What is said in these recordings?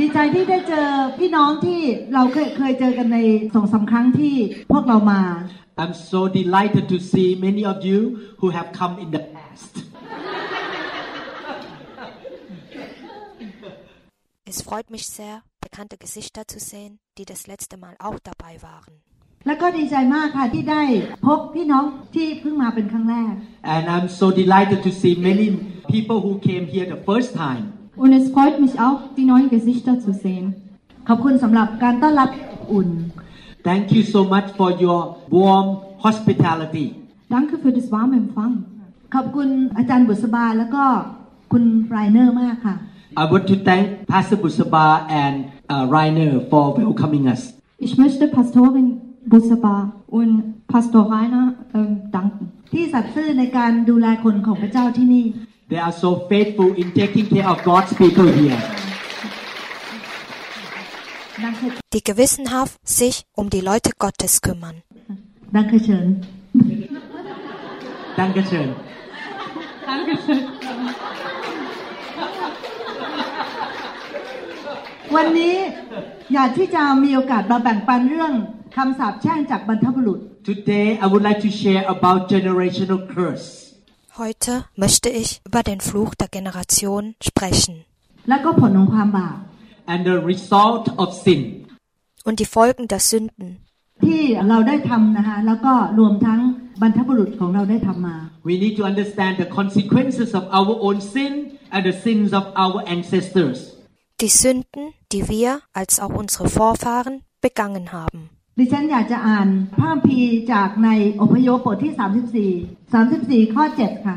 ดีใจที่ได้เจอพี่น้องที่เราเคยเคยเจอกันในสองสามครั้งที่พวกเรามา I'm so delighted to see many of you who have come in the past. Es freut mich sehr, bekannte Gesichter zu sehen, die das letzte Mal auch dabei waren. แล้วก็ดีใจมากค่ะที่ได้พบพี่น้องที่เพิ่งมาเป็นครั้งแรก And I'm so delighted to see many people who came here the first time. Und es freut mich auch, die neuen Gesichter zu sehen. ขอบคุณสำหรับการต้อนรับอบอุ่น Thank you so much for your warm hospitality. Danke für das warme Empfang. ขอบคุณอาจารย์บุษบาแล้วก็คุณไรเนอร์มากค่ะ I want to thank Pastor Busaba and uh, Rainer for welcoming us. Ich möchte Pastorin Busaba und Pastor Rainer ähm, danken, ที่สัตย์ซื่อในการดูแลคนของพระเจ้าที่นี่ They are so faithful in taking care of God's people here. Danke, Die gewissenhaft sich um die Leute Gottes kümmern. danke schön Dankeschön. วันนี้อยากที่จะมีโอกาสมาแบ่งปันเรื่องคำสาปแช่งจากบรรพบุรุษ Today I would like to share about generational curse. Heute möchte ich über den Fluch der Generation sprechen. Und die Folgen der Sünden. We need to understand the consequences of our own sin and the sins of our ancestors. Die Sünden, die wir als auch unsere Vorfahren begangen haben. ดิฉันอยากจะอ่านพระคัมภีร์จากในอพยพบทที่ 34 34 ข้อ 7 ค่ะ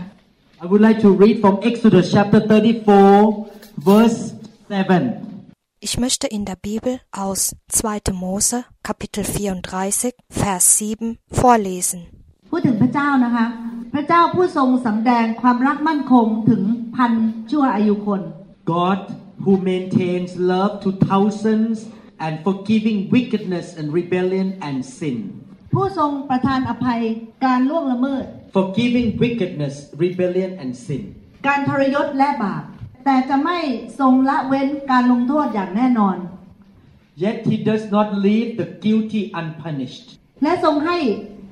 I would like to read from Exodus chapter 34, verse 7. Ich möchte in der Bibel aus 2. Mose Kapitel 34 Vers 7 vorlesen. พูดถึงพระเจ้านะคะ พระเจ้าผู้ทรงสำแดงความรักมั่นคงถึงพันชั่วอายุคน God who maintains love to thousands and forgiving wickedness and rebellion and sin. ผู้ทรงประทานอภัยการล่วงละเมิด Forgiving wickedness, rebellion and sin. การทรยศและบาป แต่จะไม่ทรงละเว้นการลงโทษอย่างแน่นอน Yet he does not leave the guilty unpunished. และทรงให้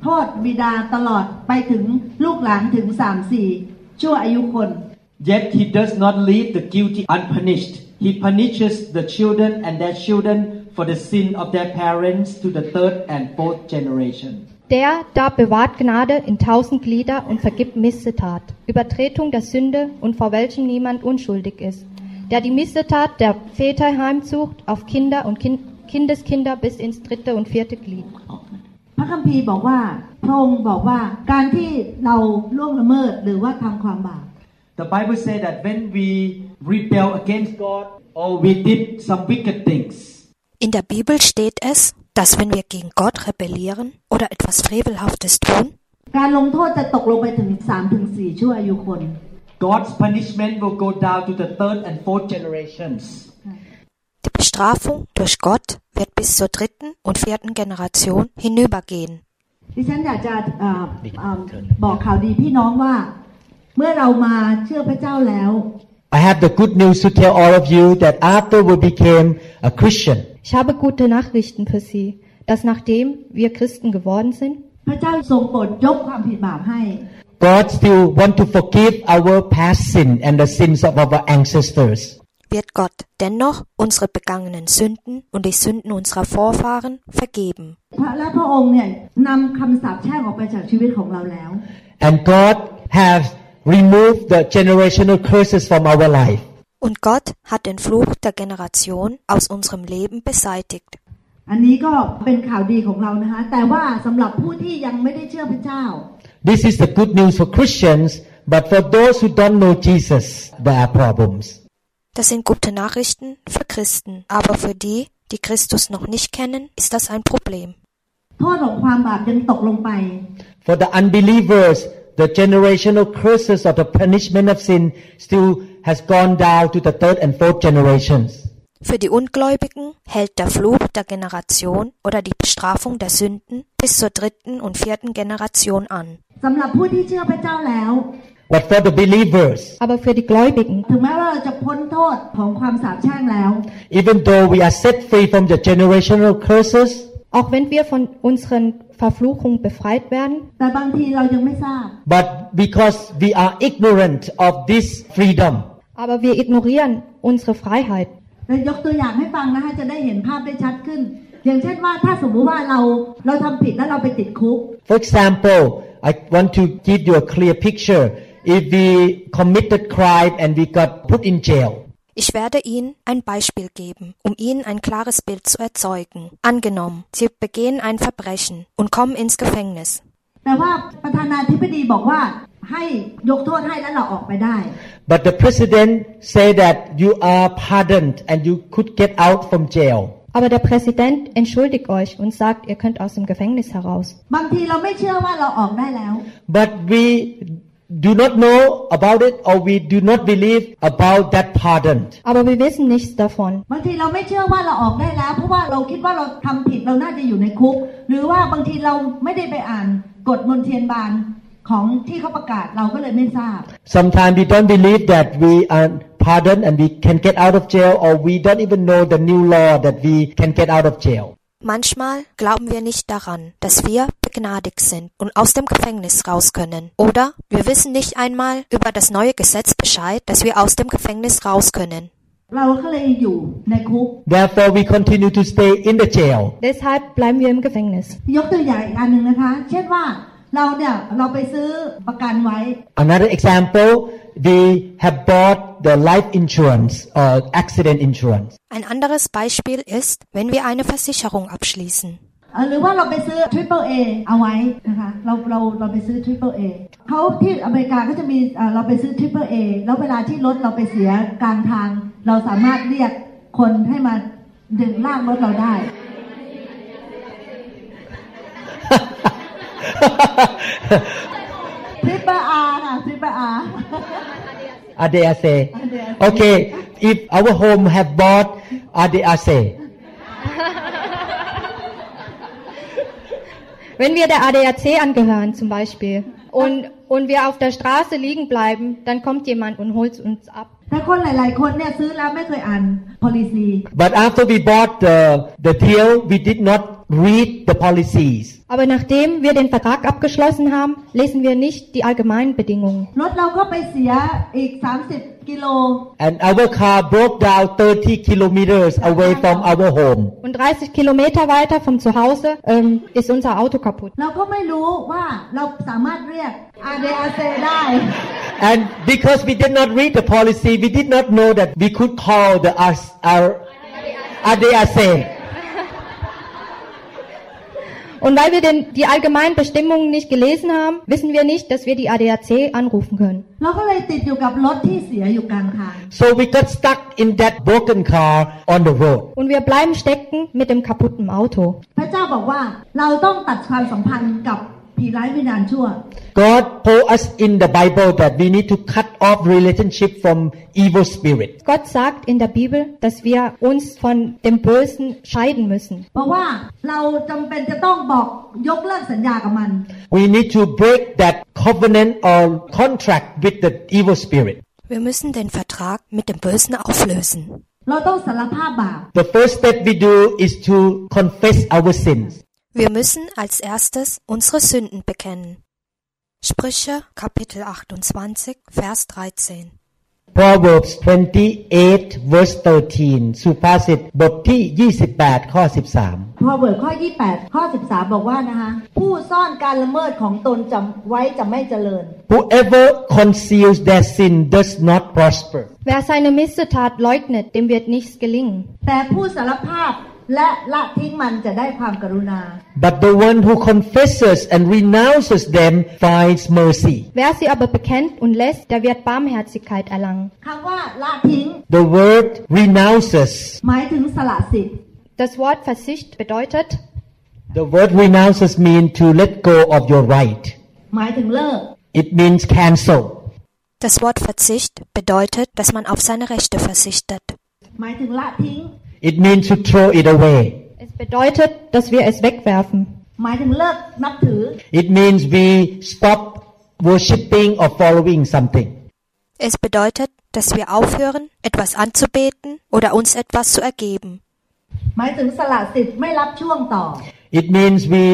โทษบิดาตลอดไปถึงลูกหลานถึงสามสี่ชั่วอายุคน Yet he does not leave the guilty unpunished. He punishes the children and their children for the sin of their parents to the third and fourth generation. Der da bewahrt Gnade in tausend Glieder und vergibt Missetat, Übertretung der Sünde und vor welchem niemand unschuldig ist, der die Missetat der Väter heimsucht auf Kinder und kind Kindeskinder bis ins dritte und vierte Glied. พระคัมภีร์บอกว่าพระองค์บอกว่าการที่เราล่วงละเมิดหรือว่าทำความบาป The Bible says that when we rebel against God or we did some wicked things, In der Bibel steht es, dass wenn wir gegen Gott rebellieren oder etwas Frevelhaftes tun, การลงโทษจะตกลงไปถึงสามถึงสี่ชั่วอายุคน God's punishment will go down to the third and fourth generations. die Bestrafung durch Gott wird bis zur dritten und vierten Generation hinübergehen. ดิฉันอยากจะเอ่อเอ่อบอกข่าวดีพี่น้องว่า เมื่อเรามาเชื่อพระเจ้าแล้ว I have the good news to tell all of you that after we became a Christian, Ich habe gute Nachrichten für Sie, dass nachdem wir Christen geworden sind, พระเจ้าทรงโปรดยกความผิดบาปให้ God still want to forgive our past sin and the sins of our ancestors. Wird Gott dennoch unsere begangenen Sünden und die Sünden unserer Vorfahren vergeben. พระและพระองค์เนี่ยนำคำสาปแช่งออกไปจากชีวิตของเราแล้ว And God has removed the generational curses from our life. Und Gott hat den Fluch der Generation aus unserem Leben beseitigt. อันนี้ก็เป็นข่าวดีของเรานะคะ แต่ว่าสำหรับผู้ที่ยังไม่ได้เชื่อพระเจ้า This is the good news for Christians, but for those who don't know Jesus, there are problems. Das sind gute Nachrichten für Christen, aber für die, die Christus noch nicht kennen, ist das ein Problem. โทษของความบาปยังตกลงไป For the unbelievers, the generational curses or the punishment of sin still has gone down to the third and fourth generations. Für die Ungläubigen hält der Fluch der Generation oder die Bestrafung der Sünden bis zur dritten und vierten Generation an. But for the believers, Aber für die Gläubigen, even though we are set free from the generational curses, auch wenn wir von unseren Verfluchungen befreit werden, แต่บางทีเรายังไม่ทราบ but because we are ignorant of this freedom, aber wir ignorieren unsere Freiheit. เรายกตัวอย่างให้ฟังนะคะจะได้เห็นภาพได้ชัดขึ้น อย่างเช่นว่าถ้าสมมุติว่าเราเราทำผิดแล้วเราไปติดคุก For example, I want to give you a clear picture. If we committed crime and we got put in jail, Ich werde Ihnen ein Beispiel geben, um Ihnen ein klares Bild zu erzeugen. Angenommen, Sie begehen ein Verbrechen und kommen ins Gefängnis. But the president said that you are pardoned and you could get out from jail. Aber der Präsident entschuldigt euch und sagt, ihr könnt aus dem Gefängnis heraus. But we do not know about it or we do not believe about that pardon. Aber wir wissen nichts davon. บางทีเราไม่เชื่อว่าเราออกได้แล้ว เพราะว่าเราคิดว่าเราทำผิดเราน่าจะอยู่ในคุก หรือว่าบางทีเราไม่ได้ไปอ่านกฎมนเทียนบานของที่เขาประกาศเราก็เลยไม่ทราบ Sometimes we don't believe that we are pardoned and we can get out of jail or we don't even know the new law that we can get out of jail. Manchmal glauben wir nicht daran, dass wir gnädig sind und aus dem Gefängnis raus können. Oder wir wissen nicht einmal über das neue Gesetz Bescheid, dass wir aus dem Gefängnis raus können. Therefore we continue to stay in the jail. Deshalb bleiben wir im Gefängnis. Another example, we have bought the life insurance or accident insurance. Ein anderes Beispiel ist, wenn wir eine Versicherung abschließen. เอ่อหรือว่าเราไปซื้อ Triple A เอาไว้นะคะเราเราเราไปซื้อ Triple A เขาที่อเมริกาก็จะมีเอ่อเราไปซื้อ Triple A แล้วเวลาที่รถเราไปเสียกลางทาง เราสามารถเรียกคนให้มาดึงลากรถเราได้ Triple R ค่ะ Triple R ADAC. Okay, if our home have bought ADAC, Wenn wir der ADAC angehören zum Beispiel und, und wir auf der Straße liegen bleiben, dann kommt jemand und holt uns ab. ถ้าคนหลาย ๆ คนเนี่ยซื้อแล้วไม่เคยอ่าน policy but after we bought the, the deal, we did not read the policies. Aber nachdem wir den Vertrag abgeschlossen haben, lesen wir nicht die allgemeinen Bedingungen. รถเราก็ไปเสียอีก 30 กิโล And our car broke down 30 kilometers away from our home. Und 30 Kilometer weiter vom Zuhause ähm, ist unser Auto kaputt. เราก็ไม่รู้ว่าเราสามารถเรียก RDAC ได้ And because we did not read the policy, we did not know that we could call the us our ADAC. Und weil wir denn die allgemeinen Bestimmungen nicht gelesen haben, wissen wir nicht, dass wir die ADAC anrufen können. เราก็เลยติดอยู่กับรถที่เสียอยู่กลางทาง So we got stuck in that broken car on the road. Und wir bleiben stecken mit dem kaputten Auto. พระเจ้าบอกว่าเราต้องตัดความสัมพันธ์กับ ผีร้ายวิญญาณชั่ว God told us in the Bible that we need to cut off relationship from evil spirit. Gott sagt in der Bibel, dass wir uns von dem Bösen scheiden müssen. เพราะว่าเราจำเป็นจะต้องบอกยกเลิกสัญญากับมัน We need to break that covenant or contract with the evil spirit. Wir müssen den Vertrag mit dem Bösen auflösen. เราต้องสารภาพบาป The first step we do is to confess our sins. Wir müssen als erstes unsere Sünden bekennen. Sprüche Kapitel 28 Vers 13 Proverbs 28 verse 13 สุภาษิตบทที่ 28 ข้อ 13 พอเบิร์ข้อ 28 ข้อ 13 บอกว่านะคะ ผู้ซ่อนการละเมิดของตนจำไว้จะไม่เจริญ Whoever conceals their sin does not prosper. Wer seine Missetat leugnet, dem wird nichts gelingen. แต่ผู้สารภาพ และละทิ้งมันจะได้ความกรุณา But the one who confesses and renounces them finds mercy. Wer sie aber bekennt und lässt, der wird Barmherzigkeit erlangen. คำว่าละทิ้ง The word renounces หมายถึงสละสิทธิ์ Das Wort Verzicht bedeutet, the word renounces mean to let go of your right. หมายถึงเลิก It means cancel. Das Wort Verzicht bedeutet, dass man auf seine Rechte verzichtet. หมายถึงละทิ้ง It means to throw it away. es bedeutet, dass wir es wegwerfen. หมายถึงเลิกนับถือ It means we stop worshipping or following something. Es bedeutet, dass wir aufhören, etwas anzubeten oder uns etwas zu ergeben. หมายถึงสละสิทธิ์ไม่รับช่วงต่อ It means we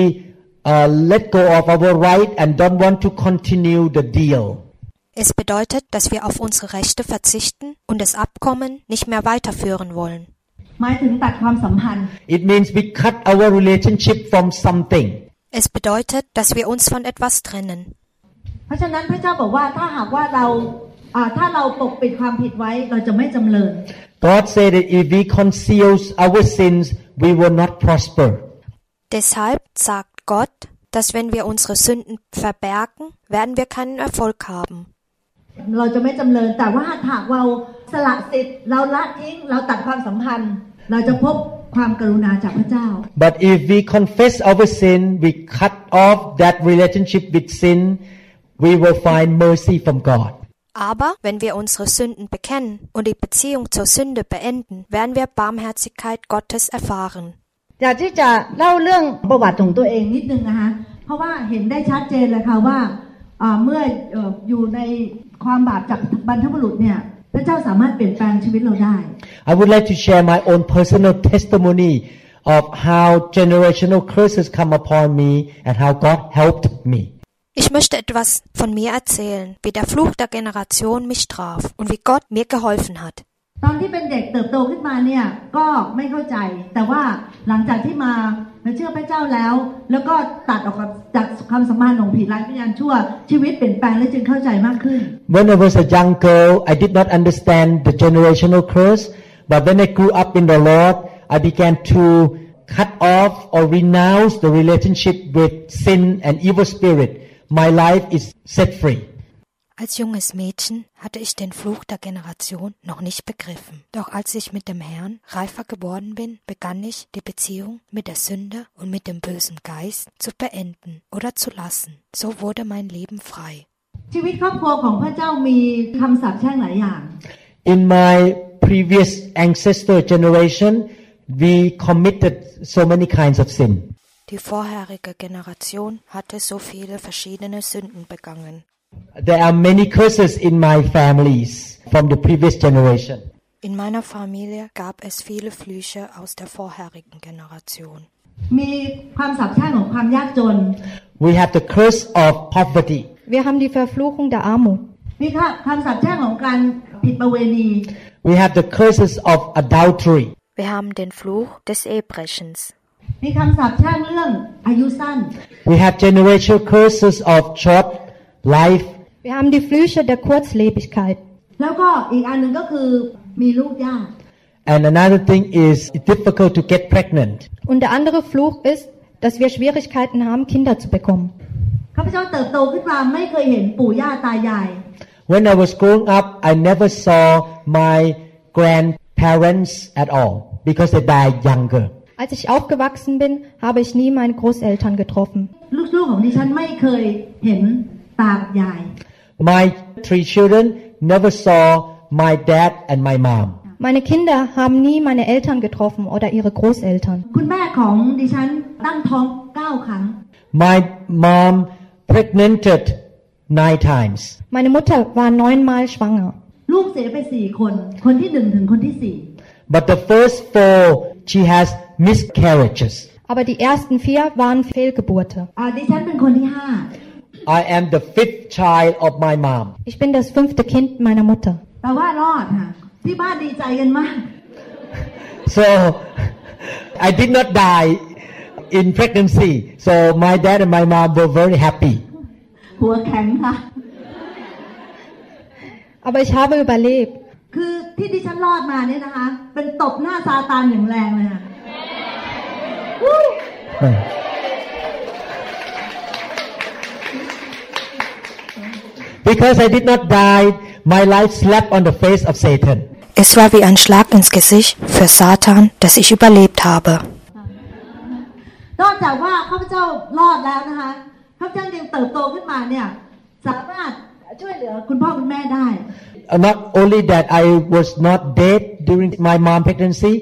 uh, let go of our right and don't want to continue the deal. Es bedeutet, dass wir auf unsere Rechte verzichten und das Abkommen nicht mehr weiterführen wollen. หมายถึงตัดความสัมพันธ์ It means we cut our relationship from something. Es bedeutet, dass wir uns von etwas trennen. เพราะฉะนั้นพระเจ้าบอกว่าถ้าหากว่าเราอ่าถ้าเราปกปิดความผิดไว้เราจะไม่จำเริญ God said that if we conceal our sins, we will not prosper. Deshalb sagt Gott, dass wenn wir unsere Sünden verbergen, werden wir keinen Erfolg haben. เราจะไม่จำเริญแต่ว่าหากเราสละสิทธิ์เราละทิ้งเราตัดความสัมพันธ์ เราจะพบความกรุณาจากพระเจ้า But if we confess our sin, we cut off that relationship with sin, we will find mercy from God. Aber wenn wir unsere Sünden bekennen und die Beziehung zur Sünde beenden, werden wir Barmherzigkeit Gottes erfahren. อยากที่จะเล่าเรื่องประวัติของตัวเองนิดนึงนะคะเพราะว่าเห็นได้ชัดเจนเลยค่ะว่าอ่าเมื่อเอ่ออยู่ในความบาปจากบรรพบุรุษเนี่ย พระเจ้าสามารถเปลี่ยนแปลงชีวิตเราได้ I would like to share my own personal testimony of how generational curses come upon me and how God helped me. Ich möchte etwas von mir erzählen, wie der Fluch der Generation mich traf und wie Gott mir geholfen hat. ตอนที่เป็นเด็กเติบโตขึ้นมาเนี่ยก็ไม่เข้าใจ แต่ว่าหลังจากที่มาเชื่อพระเจ้าแล้ว แล้วก็ตัดออกจากความสัมพันธ์ของผีร้ายวิญญาณชั่วชีวิตเปลี่ยนแปลงและจึงเข้าใจมากขึ้น When I was a young girl, I did not understand the generational curse, but when I grew up in the Lord, I began to cut off or renounce the relationship with sin and evil spirit. My life is set free. Als junges Mädchen hatte ich den Fluch der Generation noch nicht begriffen. Doch als ich mit dem Herrn reifer geworden bin, begann ich, die Beziehung mit der Sünde und mit dem bösen Geist zu beenden oder zu lassen. So wurde mein Leben frei. In my previous ancestor generation, we committed so many kinds of sin. Die vorherige Generation hatte so viele verschiedene Sünden begangen. There are many curses in my families from the previous generation. In meiner Familie gab es viele Flüche aus der vorherigen Generation. We have the curse of poverty. Wir haben die Verfluchung der Armut. We have the curses of adultery. Wir haben den Fluch des Ehebrechens. We have generational curses of short life. Wir haben die Flüche der Kurzlebigkeit. แล้วก็อีกอันหนึ่งก็คือมีลูกยาก And another thing is it's difficult to get pregnant. Und der andere Fluch ist, dass wir Schwierigkeiten haben, Kinder zu bekommen. ข้าพเจ้าเติบโตขึ้นมาไม่เคยเห็นปู่ย่าตายาย When I was growing up, I never saw my grandparents at all because they died younger. Als ich aufgewachsen bin, habe ich nie meine Großeltern getroffen. My three children never saw my dad and my mom. Meine Kinder haben nie meine Eltern getroffen oder ihre Großeltern. My mom pregnanted nine times. Meine Mutter war neunmal schwanger. But the first four she has miscarriages. Aber die ersten vier waren Fehlgeburte. Ah, อ่าดิฉันเป็นคนที่ห้า I am the fifth child of my mom. Ich bin das fünfte Kind meiner Mutter. แต่ว่ารอดค่ะ ที่บ้านดีใจกันมาก So I did not die in pregnancy. So my dad and my mom were very happy. หัวแข็งค่ะ Aber ich habe überlebt. คือที่ดิฉันรอดมาเนี่ยนะคะ เป็นตบหน้าซาตานอย่างแรงเลยค่ะ Because I did not die, my life slapped on the face of Satan. Es war wie ein Schlag ins Gesicht für Satan, dass ich überlebt habe. นอกจากว่าข้าพเจ้ารอดแล้วนะคะข้าพเจ้ายังเติบโตขึ้นมาเนี่ยสามารถช่วยเหลือคุณพ่อคุณแม่ได้ Uh, Not only that I was not dead during my mom pregnancy,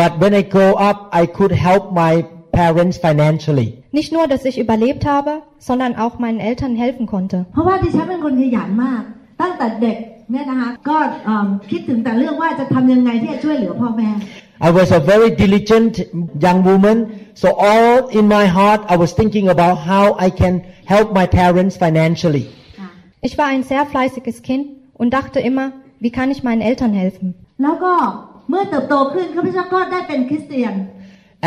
but when I grow up, I could help my parents financially. Nicht nur, dass ich überlebt habe, sondern auch meinen Eltern helfen konnte. เพราะว่าดิฉันเป็นคนขยันมาก ตั้งแต่เด็กเนี่ยนะคะก็เอิ่มคิดถึงแต่เรื่องว่าจะทำยังไงที่จะช่วยเหลือพ่อแม่ I was a very diligent young woman, so all in my heart I was thinking about how I can help my parents financially. Ich war ein sehr fleißiges Kind und dachte immer, wie kann ich meinen Eltern helfen? แล้วก็เมื่อเติบโตขึ้นข้าพเจ้าก็ได้เป็นคริสเตียน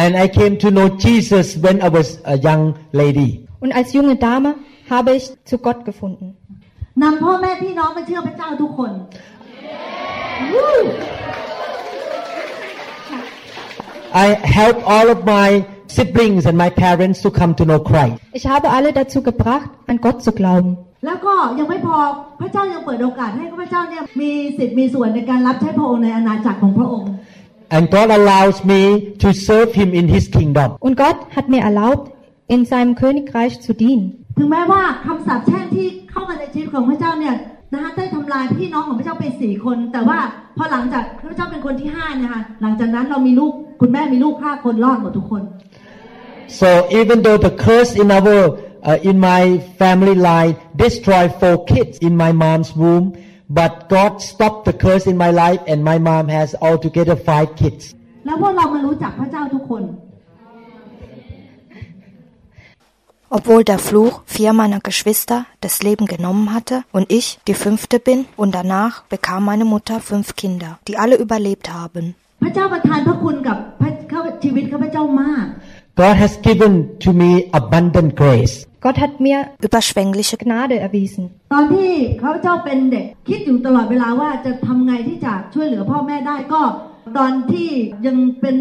And I came to know Jesus when I was a young lady. Und als junge Dame habe ich zu Gott gefunden. นำพ่อแม่พี่น้องมาเชื่อพระเจ้าทุกคน I helped all of my siblings and my parents to come to know Christ. Ich habe alle dazu gebracht, an Gott zu glauben. แล้วก็ยังไม่พอพระเจ้ายังเปิดโอกาสให้ข้าพเจ้าเนี่ยมีสิทธิ์มีส่วนในการรับใช้พระองค์ในอาณาจักรของพระองค์ And God allows me to serve Him in His kingdom. Und Gott hat mir erlaubt, in seinem Königreich zu dienen. ถึงแม้ว่าคำสาปแช่งที่เข้ามาในชีวิตของพระเจ้าเนี่ยนะคะได้ทำลายพี่น้องของพระเจ้าไปสี่คน แต่ว่าพอหลังจากพระเจ้าเป็นคนที่ห้าเนี่ยค่ะหลังจากนั้นเรามีลูกคุณแม่มีลูกห้าคนรอดหมดทุกคน So even though the curse in our uh, in my family line destroyed four kids in my mom's womb, but God stopped the curse in my life, and my mom has altogether five kids. แล้วพวกเรามารู้จักพระเจ้าทุกคน Obwohl der Fluch vier meiner Geschwister das Leben genommen hatte und ich die fünfte bin und danach bekam meine Mutter fünf Kinder, die alle überlebt haben. พระเจ้าประทานพระคุณกับพระข้าชีวิตข้าพเจ้ามาก God has given to me abundant grace. Gott hat mir Überschwängliche Gnade erwiesen. ตอนที่ข้าพเจ้าเป็นเด็กคิดอยู่ตลอดเวลาว่าจะทำไงที่จะช่วยเหลือพ่อแม่ได้ก็ ตอนที่ยังเป็น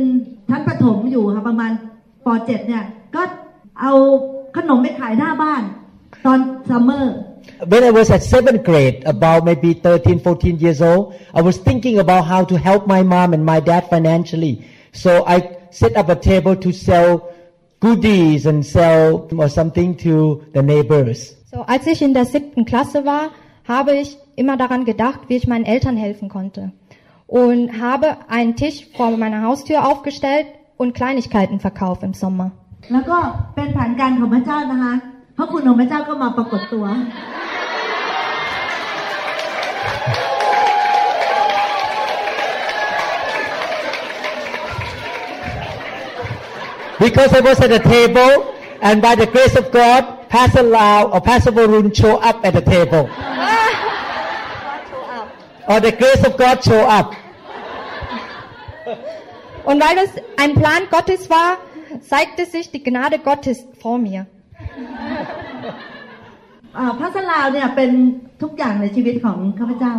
ชั้นประถมอยู่ค่ะประมาณป .7 เนี่ยก็เอาขนมไปขายหน้าบ้านตอนซัมเมอร์ When I was at seventh grade, about maybe 13, 14 years old, I was thinking about how to help my mom and my dad financially. So I set up a table to sell goodies and sell or something to the neighbors. So, als ich in der siebten Klasse war, habe ich immer daran gedacht, wie ich meinen Eltern helfen konnte. Und habe einen Tisch vor meiner Haustür aufgestellt und Kleinigkeiten verkauft im Sommer. Because I was at the table, and by the grace of God, Pastor Lau or Pastor Varun show up at the table. or the grace of God show up. Und weil es ein Plan Gottes war, zeigte sich die Gnade Gottes vor mir. อ่าพระสลาวเนี่ยเป็นทุกอย่างในชีวิตของข้าพเจ้า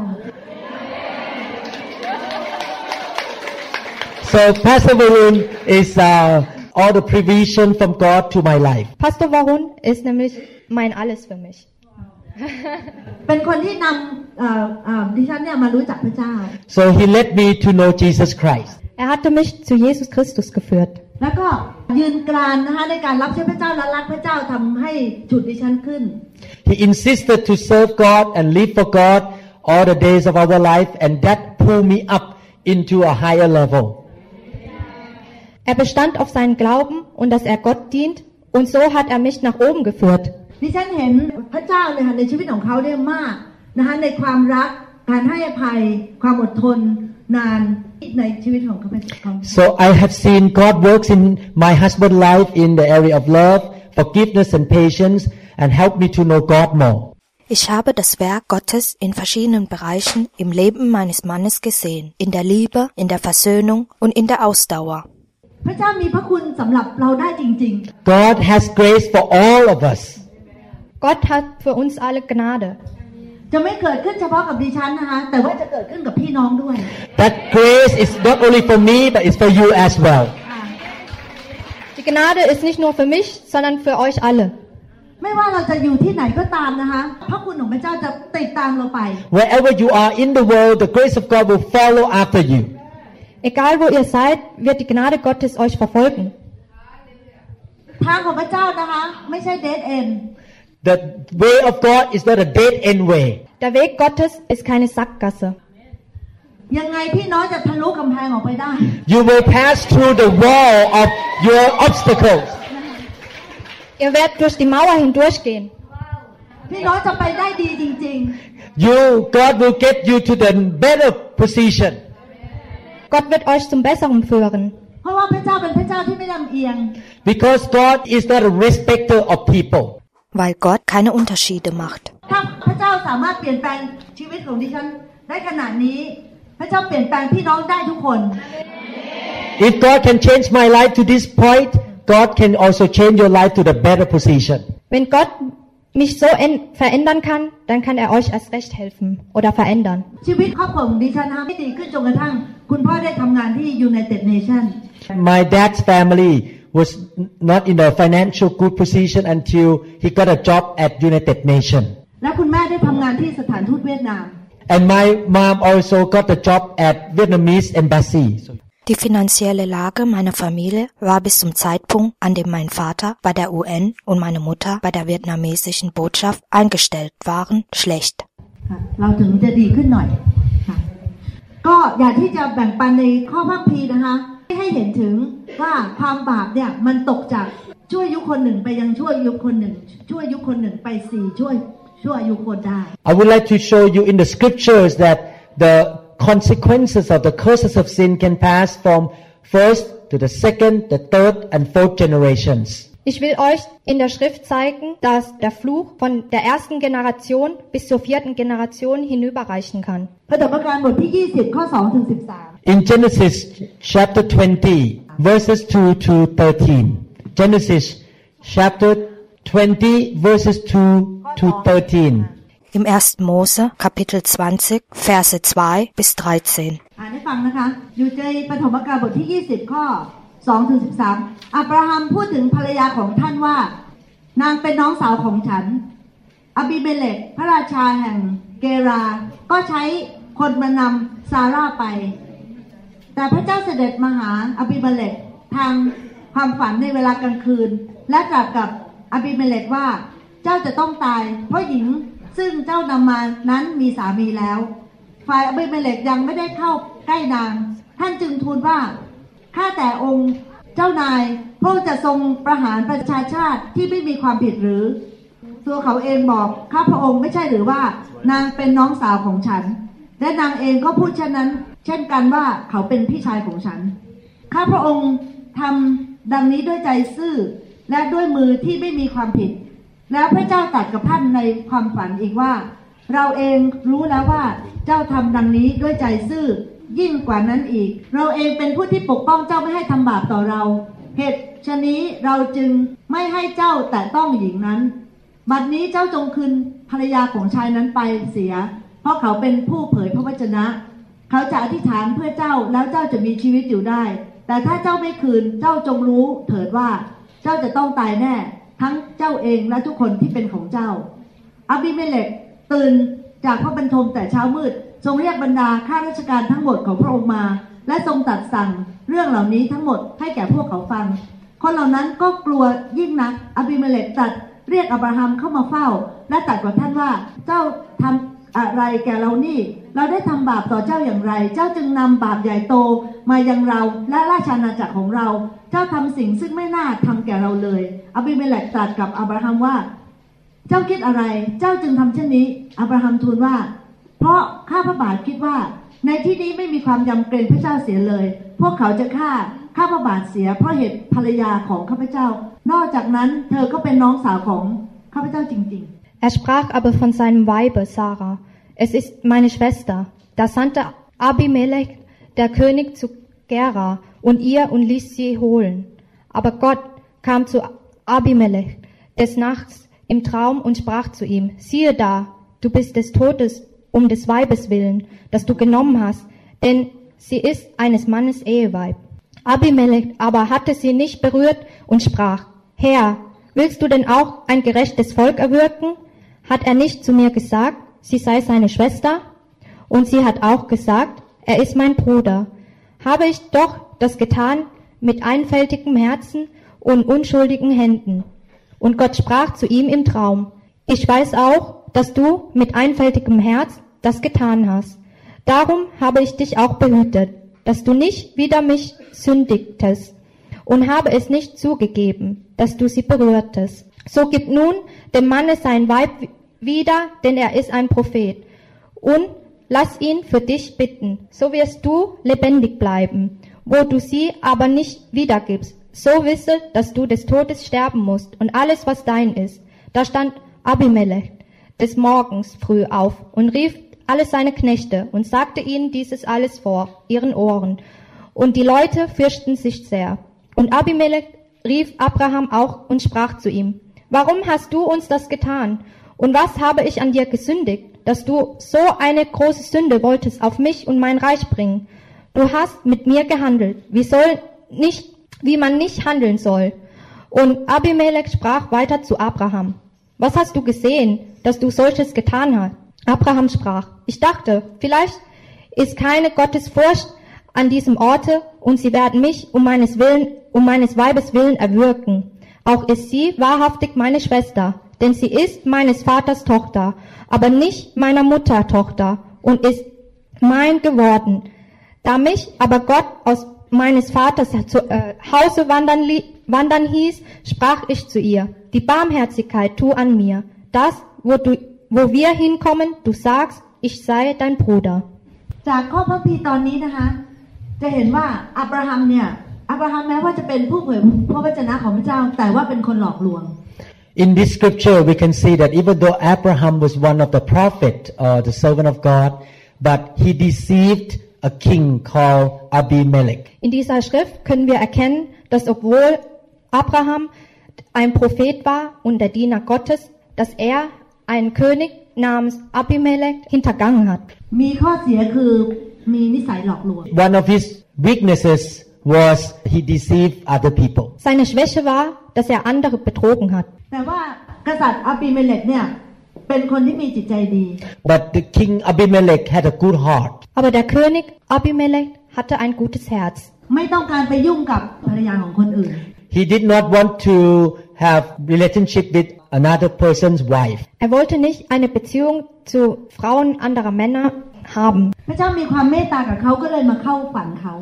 So Pastor Varun is uh, all the provision from God to my life. Pastor Warun ist nämlich mein Alles für mich. เป็นคนที่นำเอ่อเอ่อดิฉันเนี่ยมารู้จักพระเจ้า So he led me to know Jesus Christ. Er hatte mich zu Jesus Christus geführt. แล้วก็ยืนกรานนะคะในการรับใช้พระเจ้าและรักพระเจ้าทำให้ฉุดดิฉันขึ้น He insisted to serve God and live for God all the days of our life, and that pulled me up into a higher level. Er bestand auf seinen Glauben und dass er Gott dient und so hat er mich nach oben geführt. ดิฉันเห็นพระเจ้าเลยค่ะในชีวิตของเขาเนี่ยมากนะคะในความรักการให้อภัย ความอดทนนานในชีวิตของเขาของ So I have seen God works in my husband's life in the area of love, forgiveness, and patience, and helped me to know God more. Ich habe das Werk Gottes in verschiedenen Bereichen im Leben meines Mannes gesehen, in der Liebe, in der Versöhnung und in der Ausdauer. พระเจ้ามีพระคุณสำหรับเราได้จริง God has grace for all of us. Gott hat für uns alle Gnade. ๆจะไม่เกิดขึ้นเฉพาะกับดิฉันนะคะแต่ว่าจะเกิดขึ้นกับพี่น้องด้วย That grace is not only for me, but it's for you as well. Die Gnade ist nicht nur für mich, sondern für euch alle. ไม่ว่าเราจะอยู่ที่ไหนก็ตามนะคะพระคุณของพระเจ้าจะติดตามเราไป Wherever you are in the world, the grace of God will follow after you. Egal wo ihr seid, wird die Gnade Gottes euch verfolgen. ทางของพระเจ้านะคะ ไม่ใช่เดทเอ็น The way of God is not a dead end way. Der Weg Gottes ist keine Sackgasse. ยังไงพี่น้องจะทะลุกำแพงออกไปได้ You will pass through the wall of your obstacles. Ihr werdet durch die Mauer hindurchgehen. พี่น้องจะไปได้ดีจริง You, God will get you to the better position. Gott wird euch zum Besseren führen. ๆ เพราะว่าพระเจ้าเป็นพระเจ้าที่ไม่ลำเอียง Because God is not a respecter of people. weil Gott keine Unterschiede macht. ถ้าพระเจ้าสามารถเปลี่ยนแปลงชีวิตของดิฉันได้ขนาดนี้ พระเจ้าเปลี่ยนแปลงพี่น้องได้ทุกคน If God can change my life to this point, God can also change your life to the better position. Wenn Gott mich so verändern kann, dann kann er euch erst recht helfen oder verändern. My dad's family was not in a financial good position until he got a job at United Nations. And my mom also got a job at Vietnamese embassy. Die finanzielle Lage meiner Familie war bis zum Zeitpunkt, an dem mein Vater bei der UN und meine Mutter bei der vietnamesischen Botschaft eingestellt waren, schlecht. I would like to show you in the scriptures that the consequences of the curses of sin can pass from first to the second, the third and fourth generations. Ich will euch in der Schrift zeigen, dass der Fluch von der ersten Generation bis zur vierten Generation hinüberreichen kann. In Genesis chapter 20 verses 2 to 13. Genesis chapter 20 verses 2 to 13. Im 1. Mose, Kapitel 20, Verse 2 bis 13. อ่านให้ฟังนะคะ อยู่ในปฐมกาลบทที่ 20 ข้อ2ถึง13 อับราฮัมพูดถึงภรรยาของท่านว่า นางเป็นน้องสาวของฉัน อบิเมเลกพระราชาแห่งเกรา ก็ใช้คนมานำซาร่าไป แต่พระเจ้าเสด็จมาหาอบิเมเลกทางความฝันในเวลากลางคืน และตรัสกับอบิเมเลกว่า เจ้าจะต้องตาย เพราะหญิง ซึ่งเจ้านำมานั้นมีสามีแล้ว ฝ่ายอบิเมเลกยังไม่ได้เข้าใกล้นาง ท่านจึงทูลว่าข้าแต่องค์เจ้านายพระจะทรงประหารประชาชาติที่ไม่มีความผิดหรือ ตัวเขาเองบอกข้าพระองค์ไม่ใช่หรือว่า นางเป็นน้องสาวของฉัน และนางเองก็พูดเช่นนั้น เช่นกันว่าเขาเป็นพี่ชายของฉันข้าพระองค์ทำดังนี้ด้วยใจซื่อและด้วยมือที่ไม่มีความผิด แล้วพระเจ้าตรัสกับท่านในความฝันอีกว่า เราเองรู้แล้วว่าเจ้าทำดังนี้ด้วยใจซื่อยิ่งกว่านั้นอีก เราเองเป็นผู้ที่ปกป้องเจ้าไม่ให้ทำบาปต่อเรา เหตุฉะนี้เราจึงไม่ให้เจ้าแต่ต้องหญิงนั้น บัดนี้เจ้าจงคืนภรรยาของชายนั้นไปเสีย เพราะเขาเป็นผู้เผยพระวจนะ เขาจะอธิษฐานเพื่อเจ้าแล้วเจ้าจะมีชีวิตอยู่ได้ แต่ถ้าเจ้าไม่คืนเจ้าจงรู้เถิดว่า เจ้าจะต้องตายแน่ ทั้งเจ้าเองและทุกคนที่เป็นของเจ้าอบิเมเลกตื่นจากพระบรรทมแต่เช้ามืด ทรงเรียกบรรดาข้าราชการทั้งหมดของพระองค์มา และทรงตัดสั่งเรื่องเหล่านี้ทั้งหมดให้แก่พวกเขาฟัง คนเหล่านั้นก็กลัวยิ่งนักอบิเมเลกตัดเรียกอับราฮัมเข้ามาเฝ้า และตรัสกับท่านว่าเจ้าทำอะไรแก่เรานี่ เราได้ทำบาปต่อเจ้าอย่างไร เจ้าจึงนำบาปใหญ่โตมายังเราและราชอาณาจักรของเรา เจ้าทำสิ่งซึ่งไม่น่าทำแก่เราเลยอับิเมเลกตรัสกับอับราฮัมว่า เจ้าคิดอะไร เจ้าจึงทำเช่นนี้ อับราฮัมทูลว่า เพราะข้าพระบาทคิดว่า ในที่นี้ไม่มีความยำเกรงพระเจ้าเสียเลย พวกเขาจะฆ่าข้าพระบาทเสีย เพราะเหตุภรรยาของข้าพเจ้า นอกจากนั้นเธอก็เป็นน้องสาวของข้าพเจ้าจริง ๆ Er sprach aber von seinem Weibe Sarah. Es ist meine Schwester. Da sandte Abimelech, der König, zu Gera und ihr und ließ sie holen. Aber Gott kam zu Abimelech des Nachts im Traum und sprach zu ihm, siehe da, du bist des Todes um des Weibes willen, das du genommen hast, denn sie ist eines Mannes Eheweib. Abimelech aber hatte sie nicht berührt und sprach, Herr, willst du denn auch ein gerechtes Volk erwirken? Hat er nicht zu mir gesagt, sie sei seine Schwester? Und sie hat auch gesagt, er ist mein Bruder. Habe ich doch das getan mit einfältigem Herzen und unschuldigen Händen. Und Gott sprach zu ihm im Traum, ich weiß auch, dass du mit einfältigem Herz das getan hast. Darum habe ich dich auch behütet, dass du nicht wider mich sündigtest und habe es nicht zugegeben, dass du sie berührtest. So gib nun dem Manne sein Weib wieder, denn er ist ein Prophet. Und lass ihn für dich bitten, so wirst du lebendig bleiben, wo du sie aber nicht wiedergibst. So wisse, dass du des Todes sterben musst und alles, was dein ist. Da stand Abimelech des Morgens früh auf und rief alle seine Knechte und sagte ihnen dieses alles vor ihren Ohren. Und die Leute fürchten sich sehr. Und Abimelech rief Abraham auch und sprach zu ihm, Warum hast du uns das getan? Und was habe ich an dir gesündigt, dass du so eine große Sünde wolltest auf mich und mein Reich bringen? Du hast mit mir gehandelt, wie soll nicht, wie man nicht handeln soll. Und Abimelech sprach weiter zu Abraham, was hast du gesehen, dass du solches getan hast? Abraham sprach, ich dachte, vielleicht ist keine Gottesfurcht an diesem Orte und sie werden mich um meines Willen, um meines Weibes Willen erwürgen. Auch ist sie wahrhaftig meine Schwester, denn sie ist meines Vaters Tochter, aber nicht meiner Mutter Tochter und ist mein geworden. Da mich aber Gott aus meines Vaters zu, äh, Hause wandern, wandern hieß, sprach ich zu ihr, die Barmherzigkeit tu an mir, das, wo du wo wir hinkommen, du sagst, ich sei dein Bruder. จากข้อพระพีร์ตอนนี้นะคะ จะเห็นว่าอับราฮัมเนี่ย อับราฮัมแม้ว่าจะเป็นผู้เผยพระวจนะของพระเจ้า แต่ว่าเป็นคนหลอกลวง In this scripture, we can see that even though Abraham was one of the prophet or the servant of God, but he deceived a king called Abimelech. In dieser Schrift können wir erkennen, dass obwohl Abraham ein Prophet war und der Diener Gottes, dass er einen König namens Abimelech hintergangen hat. มีข้อเสียคือมีนิสัยหลอกลวง One of his weaknesses was he deceived other people. Seine Schwäche war, dass er andere betrogen hat. แต่ว่ากษัตริย์อับิเมเลกเนี่ย เป็นคนที่มีจิตใจดี But the king Abimelech had a good heart. Aber der König Abimelech hatte ein gutes Herz. ไม่ต้องการไปยุ่งกับภรรยาของคนอื่น He did not want to have relationship with another person's wife. Er wollte nicht eine Beziehung zu Frauen anderer Männer haben. พระเจ้ามีความเมตตากับเขาก็เลยมาเข้าฝันเขา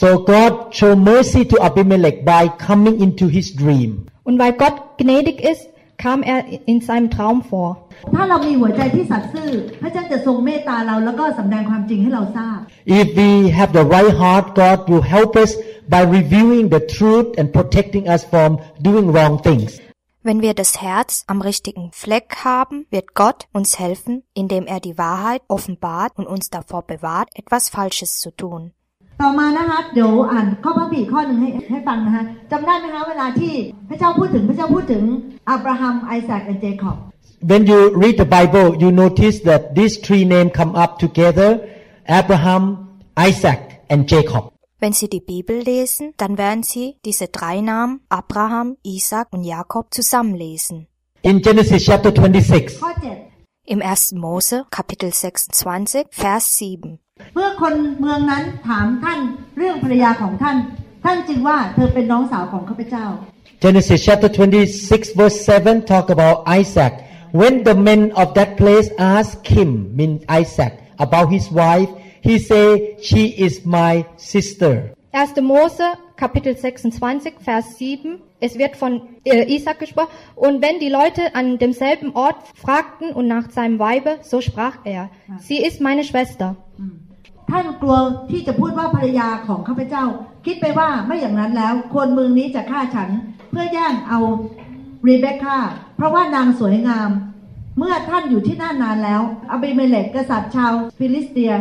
So God showed mercy to Abimelech by coming into his dream. Und weil Gott gnädig ist, kam er in seinem Traum vor. ถ้าเรามีหัวใจที่สัตย์ซื่อ พระเจ้าจะทรงเมตตาเราแล้วก็สำแดงความจริงให้เราทราบ If we have the right heart, God will help us by revealing the truth and protecting us from doing wrong things. Wenn wir das Herz am richtigen Fleck haben, wird Gott uns helfen, indem er die Wahrheit offenbart und uns davor bewahrt, etwas Falsches zu tun. ต่อมานะคะเดี๋ยวอ่านข้อพระบีข้อหนึ่งให้ให้ฟังนะคะจำได้ไหมคะเวลาที่พระเจ้าพูดถึงพระเจ้าพูดถึงอับราฮัมไอแซคและเจคอบ When you read the Bible, you notice that these three names come up together: Abraham, Isaac, and Jacob. Wenn Sie die Bibel lesen, dann werden Sie diese drei Namen Abraham, Isaac und Jakob zusammenlesen. In Genesis chapter 26, ข้อเจ็ด Im 1. Mose Kapitel 26 Vers 7. เมื่อคนเมืองนั้นถามท่านเรื่องภรรยาของท่าน ท่านจึงว่าเธอเป็นน้องสาวของข้าพเจ้า Genesis chapter 26 verse 7 talk about Isaac. When the men of that place asked him, mean Isaac, about his wife, he say, she is my sister. 1. Mose, Kapitel 26, Vers 7. Es wird von äh, Isaac gesprochen. Und wenn die Leute an demselben Ort fragten und nach seinem Weibe, so sprach er, sie ist meine Schwester. ท่านกลัวที่จะพูดว่าภรรยาของข้าพเจ้า คิดไปว่าไม่อย่างนั้นแล้ว คนเมืองนี้จะฆ่าฉัน เพื่อแย่งเอารีเบคก้าเพราะว่านางสวยงาม เมื่อท่านอยู่ที่นั่นนานแล้วอบิเมเลกกษัตริย์ชาวฟิลิสเตีย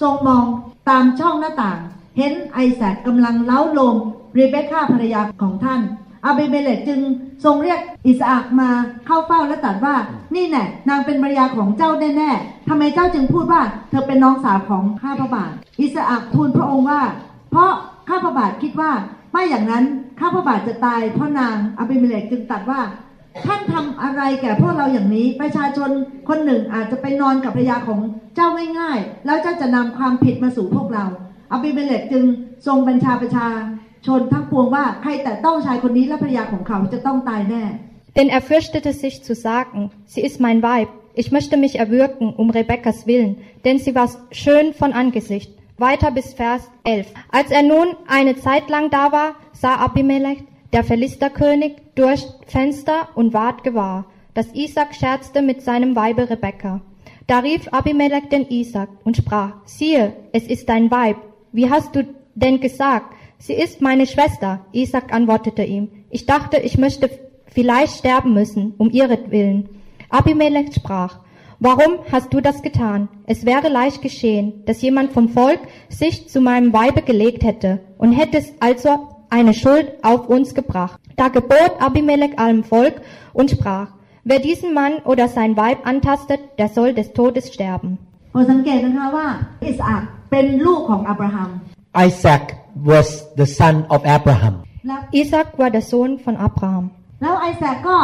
ทรงมองตามช่องหน้าต่าง เห็นไอแซคกำลังเล้าโลมรีเบคก้าภรรยาของท่าน อาบิเมเลกจึงทรงเรียกอิสอักมาเข้าเฝ้าและตรัสว่า นี่แน่นางเป็นภรรยาของเจ้าแน่ๆทำไมเจ้าจึงพูดว่า เธอเป็นน้องสาวของข้าพระบาท อิสอักทูลพระองค์ว่า เพราะข้าพระบาทคิดว่าไม่อย่างนั้นข้าพระบาทจะตายเพราะนางอบิเมเลกจึงตรัดว่าท่านทำอะไรแก่พวกเราอย่างนี้ ประชาชนคนหนึ่งอาจจะไปนอนกับภรรยาของเจ้าง่ายๆ แล้วเจ้าจะนำความผิดมาสู่พวกเราอบิเมเลกจึงทรงบัญชาประชา ชนทั้งปวงว่าใครแต่ต้องชายคนนี้และภรรยาของเขาจะต้องตายแน่ Denn er fürchtete sich zu sagen, sie ist mein Weib, ich möchte mich erwürgen um Rebekkas willen, denn sie war schön von Angesicht. Weiter bis Vers 11. Als er nun eine Zeit lang da war, sah Abimelech, der Philisterkönig, durch Fenster und ward gewahr, dass Isaac scherzte mit seinem Weibe Rebekka. Da rief Abimelech den Isaac und sprach, siehe, es ist dein Weib. Wie hast du denn gesagt? Sie ist meine Schwester. Isaac antwortete ihm, ich dachte, ich möchte vielleicht sterben müssen, um ihretwillen. Abimelech sprach, Warum hast du das getan? Es wäre leicht geschehen, dass jemand vom Volk sich zu meinem Weibe gelegt hätte und hätte es also eine Schuld auf uns gebracht. Da gebot Abimelech allem Volk und sprach, wer diesen Mann oder sein Weib antastet, der soll des Todes sterben. โปรดสังเกตนะคะว่าอิสอักเป็นลูกของอับราฮัม Isaac was the son of Abraham. แล้ว Isaac war der Sohn von Abraham. แล้วไอแซคก็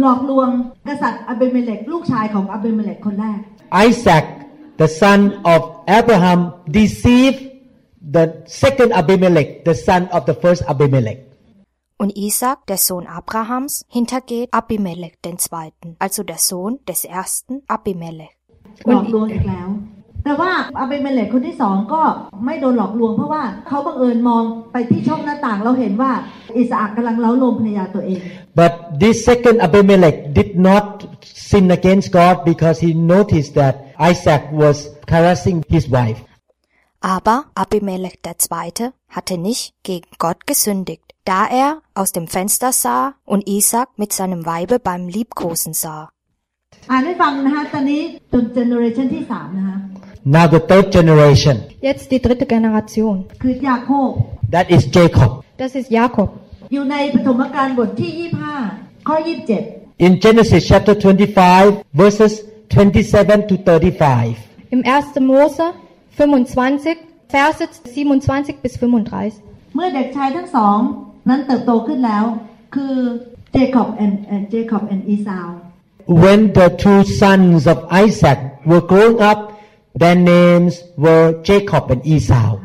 หลอกลวงกษัตริย์อเบเมเลกลูกชายของอเบเมเลกคนแรก Isaac, the son of Abraham, deceived the second Abimelech, the son of the first Abimelech. Und Isaac, der Sohn Abrahams, hintergeht Abimelech den Zweiten, also der Sohn des ersten Abimelech. หลอกลวงอีก แล้วแต่ว่าอเบเมเลกคนที่สองก็ไม่โดนหลอกลวง เพราะว่าเขาบังเอิญมองไปที่ช่องหน้าต่างเราเห็นว่าอิสอักกำลังเล้าโลมภรรยาตัวเอง But this second Abimelech did not sin against God because he noticed that Isaac was caressing his wife. Aber Abimelech der Zweite hatte nicht gegen Gott gesündigt, da er aus dem Fenster sah und Isaac mit seinem Weibe beim Liebkosen sah. อ่านให้ฟังนะคะตอนนี้จนเจเนอเรชันที่สามนะคะ Now the third generation, Jetzt die dritte Generation. คือยาโคบ that is Jacob. Das ist Jakob. อยู่ในปฐมกาลบทที่ 25 ข้อ 27 In Genesis chapter 25, verses 27 to 35. Im 1. Mose 25, Verse 27 bis 35. เมื่อเด็กชายทั้งสองนั้นเติบโตขึ้นแล้ว คือเจคอบแอนเจคอบแอนอีซาว When the two sons of Isaac were growing up, their names were Jacob and Esau.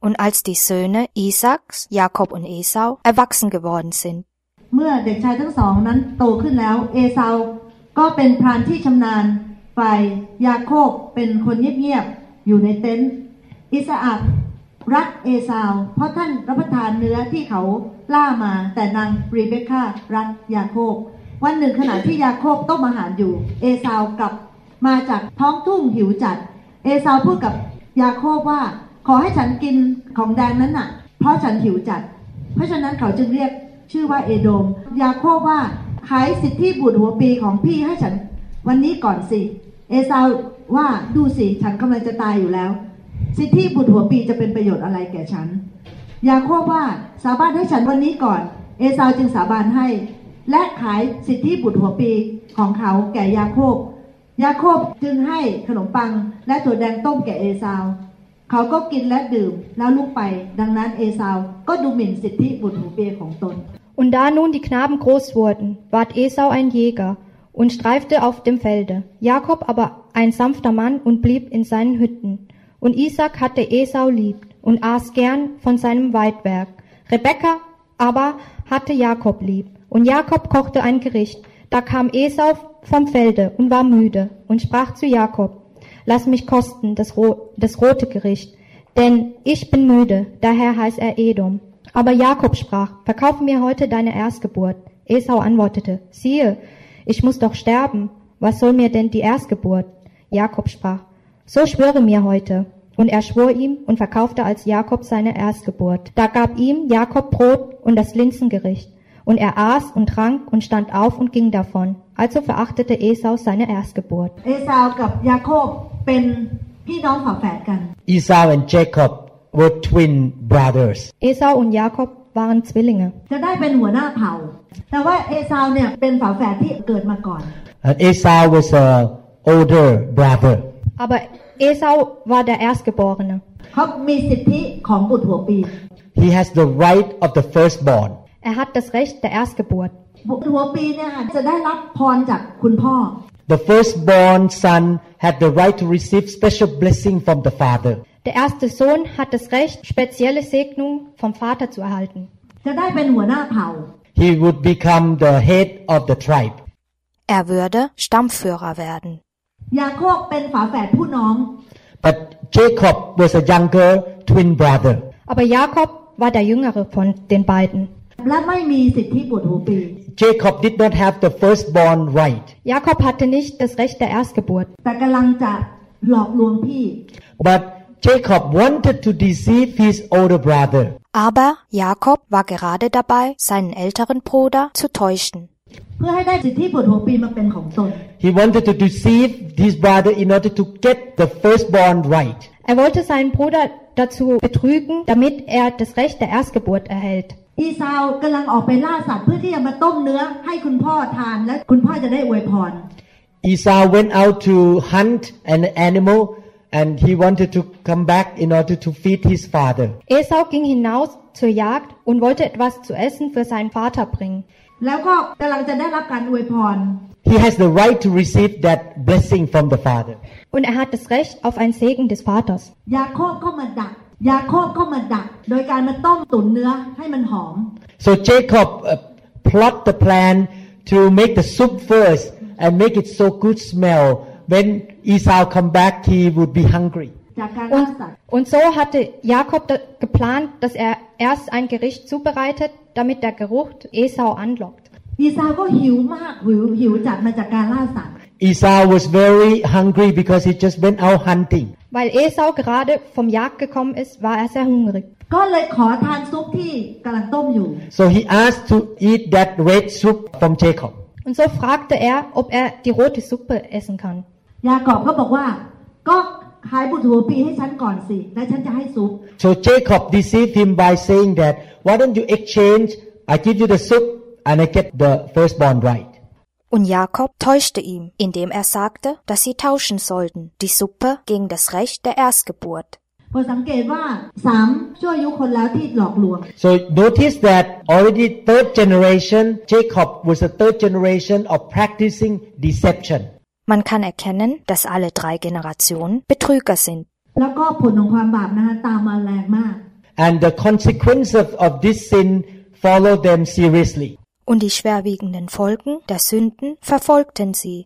Und als die Söhne Isaaks, Jakob und Esau erwachsen geworden sind, เมื่อเด็กชายทั้งสองนั้นโตขึ้นแล้ว เอซาวก็เป็นพรานที่ชำนาญ ฝ่ายยาโคบเป็นคนเงียบๆ อยู่ในเต็นท์ อิสอักรักเอซาว เพราะท่านรับประทานเนื้อที่เขาล่ามา แต่นางรีเบคก้ารักยาโคบ วันหนึ่งขณะที่ยาโคบต้มอาหารอยู่ เอซาวกลับมาจากท้องทุ่งหิวจัด เอซาวพูดกับยาโคบว่า ขอให้ฉันกินของแดงนั้นน่ะ เพราะฉันหิวจัด เพราะฉะนั้นเขาจึงเรียกชื่อว่าเอโดม ยาโคบว่าขายสิทธิบุตรหัวปีของพี่ให้ฉันวันนี้ก่อนสิ เอซาวว่าดูสิฉันกำลังจะตายอยู่แล้ว สิทธิบุตรหัวปีจะเป็นประโยชน์อะไรแก่ฉัน ยาโคบว่าสาบานให้ฉันวันนี้ก่อน เอซาวจึงสาบานให้ และขายสิทธิบุตรหัวปีของเขาแก่ยาโคบ ยาโคบจึงให้ขนมปังและถั่วแดงต้มแก่เอซาว เขาก็กินและดื่มแล้วลุกไป ดังนั้นเอซาวก็ดูหมิ่นสิทธิบุตรหัวปีของตน Und da nun die Knaben groß wurden, ward Esau ein Jäger und streifte auf dem Felde, Jakob aber ein sanfter Mann und blieb in seinen Hütten. Und Isaac hatte Esau lieb und aß gern von seinem Weidwerk. Rebekka aber hatte Jakob lieb. Und Jakob kochte ein Gericht. Da kam Esau vom Felde und war müde und sprach zu Jakob, Lass mich kosten das, ro das rote Gericht, denn ich bin müde, daher heißt er Edom. Aber Jakob sprach, verkauf mir heute deine Erstgeburt. Esau antwortete, siehe, ich muss doch sterben. Was soll mir denn die Erstgeburt? Jakob sprach, so schwöre mir heute. Und er schwor ihm und verkaufte als Jakob seine Erstgeburt. Da gab ihm Jakob Brot und das Linsengericht. Und er aß und trank und stand auf und ging davon. Also verachtete Esau seine Erstgeburt. เอซาวกับยาโคบเป็นพี่น้องฝาแฝดกัน Esau and Jacob were twin brothers. Esau und Jakob waren Zwillinge. จะได้เป็นหัวหน้าเผ่า แต่ว่าเอซาวเนี่ยเป็นฝาแฝดที่เกิดมาก่อน And Esau was a older brother. Aber Esau war der Erstgeborene. เขามีสิทธิของบุตรหัวปี He has the right of the firstborn. Er hat das Recht der Erstgeburt. บุตรหัวปีเนี่ยค่ะจะได้รับพรจากคุณพ่อ The firstborn son had the right to receive special blessing from the father. Der erste Sohn hat das Recht, spezielle Segnung vom Vater zu erhalten. จะได้เป็นหัวหน้าเผ่า He would become the head of the tribe. Er würde Stammführer werden. ยาโคบเป็นฝาแฝดผู้น้อง But Jacob was a younger twin brother. Aber Jakob war der jüngere von den beiden. และไม่มีสิทธิบุตรหัวปี Jacob did not have the firstborn right. Jakob hatte nicht das Recht der Erstgeburt. แต่กำลังจะหลอกลวงพี่ But Jacob wanted to deceive his older brother. Aber Jakob war gerade dabei, seinen älteren Bruder zu täuschen. เพื่อให้ได้สิทธิบุตรหัวปีมาเป็นของตน He wanted to deceive his brother in order to get the firstborn right. Er wollte seinen Bruder dazu betrügen, damit er das Recht der Erstgeburt erhält. อีซาวกำลังออกไปล่าสัตว์เพื่อที่จะมาต้มเนื้อให้คุณพ่อทานและคุณพ่อจะได้อวยพร Esau went out to hunt an animal and he wanted to come back in order to feed his father. Esau ging hinaus zur Jagd und wollte etwas zu essen für seinen Vater bringen. แล้วก็กำลังจะได้รับการอวยพร He has the right to receive that blessing from the father. Und er hat das Recht auf einen Segen des Vaters. ยาโคบก็มาดัก ยาโคบก็มาดักโดยการมาต้มตุ๋นเนื้อให้มันหอม So Jacob uh, plot the plan to make the soup first and make it so good smell. When Esau come back, he would be hungry. จากการล่า Und, สัตว์ und so hatte Jakob da- geplant, dass er erst ein Gericht zubereitet, damit der Geruch Esau anlockt. อีซาวก็หิวมากหิวหิวจัดมาจากการล่าสัตว์ Esau was very hungry because he just went out hunting. Weil Esau gerade vom Jagd gekommen ist, war er sehr hungrig. ก็เลยขอทานซุปที่กำลังต้มอยู่ So he asked to eat that red soup from Jacob. Und so fragte er, ob er die rote Suppe essen kann. ยากอบก็บอกว่า ก็ขายบุตรหัวปีให้ฉันก่อนสิ แล้วฉันจะให้ซุป So Jacob deceived him by saying that, why don't you exchange? I give you the soup and I get the firstborn right. Und Jakob täuschte ihm, indem er sagte, dass sie tauschen sollten, die Suppe gegen das Recht der Erstgeburt. So notice that already third generation Jacob was a third generation of practicing deception. Man kann erkennen, dass alle drei Generationen Betrüger sind. And the consequences of this sin follow them seriously und die schwerwiegenden Folgen der Sünden verfolgten sie.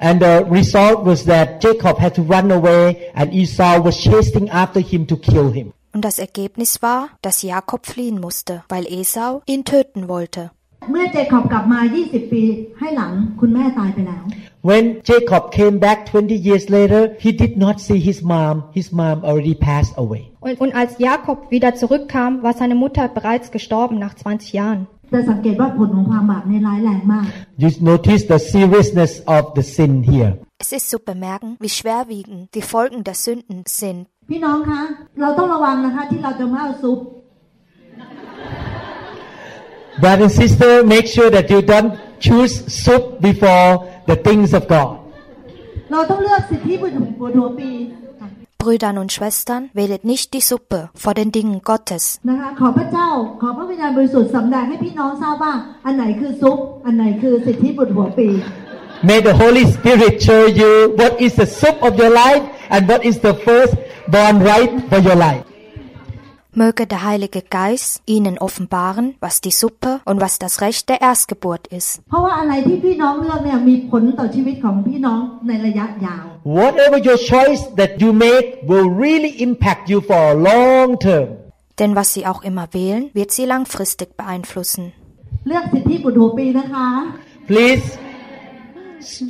And the result was that Jacob had to run away and Esau was chasing after him to kill him. Und das Ergebnis war, dass Jakob fliehen musste, weil Esau ihn töten wollte. เมื่อเจคอบกลับมา 20 ปีให้หลังคุณแม่ตายไปแล้ว When Jacob came back 20 years later, he did not see his mom. His mom already passed away. Und, und als Jakob wieder zurückkam, war seine Mutter bereits gestorben nach 20 Jahren. จะสังเกตว่าผลของความบาปในยร้ายแรงมาก You notice the seriousness of the sin here. Es ist zu bemerken, wie schwerwiegend die Folgen der Sünden sind. พี่น้องคะเราต้องระวังนะคะที่เราจะมาเอาซุป Brother and sister, make sure that you don't choose soup before the things of God. เราต้องเลือกสิทธิบุตรหัวปีค่ะ Brüdern und Schwestern, wählet nicht die Suppe vor den Dingen Gottes. นะคะขอพระเจ้า ขอพระวิญญาณบริสุทธิ์สำแดงให้พี่น้องทราบว่า อันไหนคือซุป อันไหนคือสิทธิบุตรหัวปี May the Holy Spirit show you what is the soup of your life and what is the first born right for your life. Möge der Heilige Geist ihnen offenbaren, was die Suppe und was das Recht der Erstgeburt ist. Whatever your choice that you make will really impact you for long term. Denn was sie auch immer wählen, wird sie langfristig beeinflussen. Please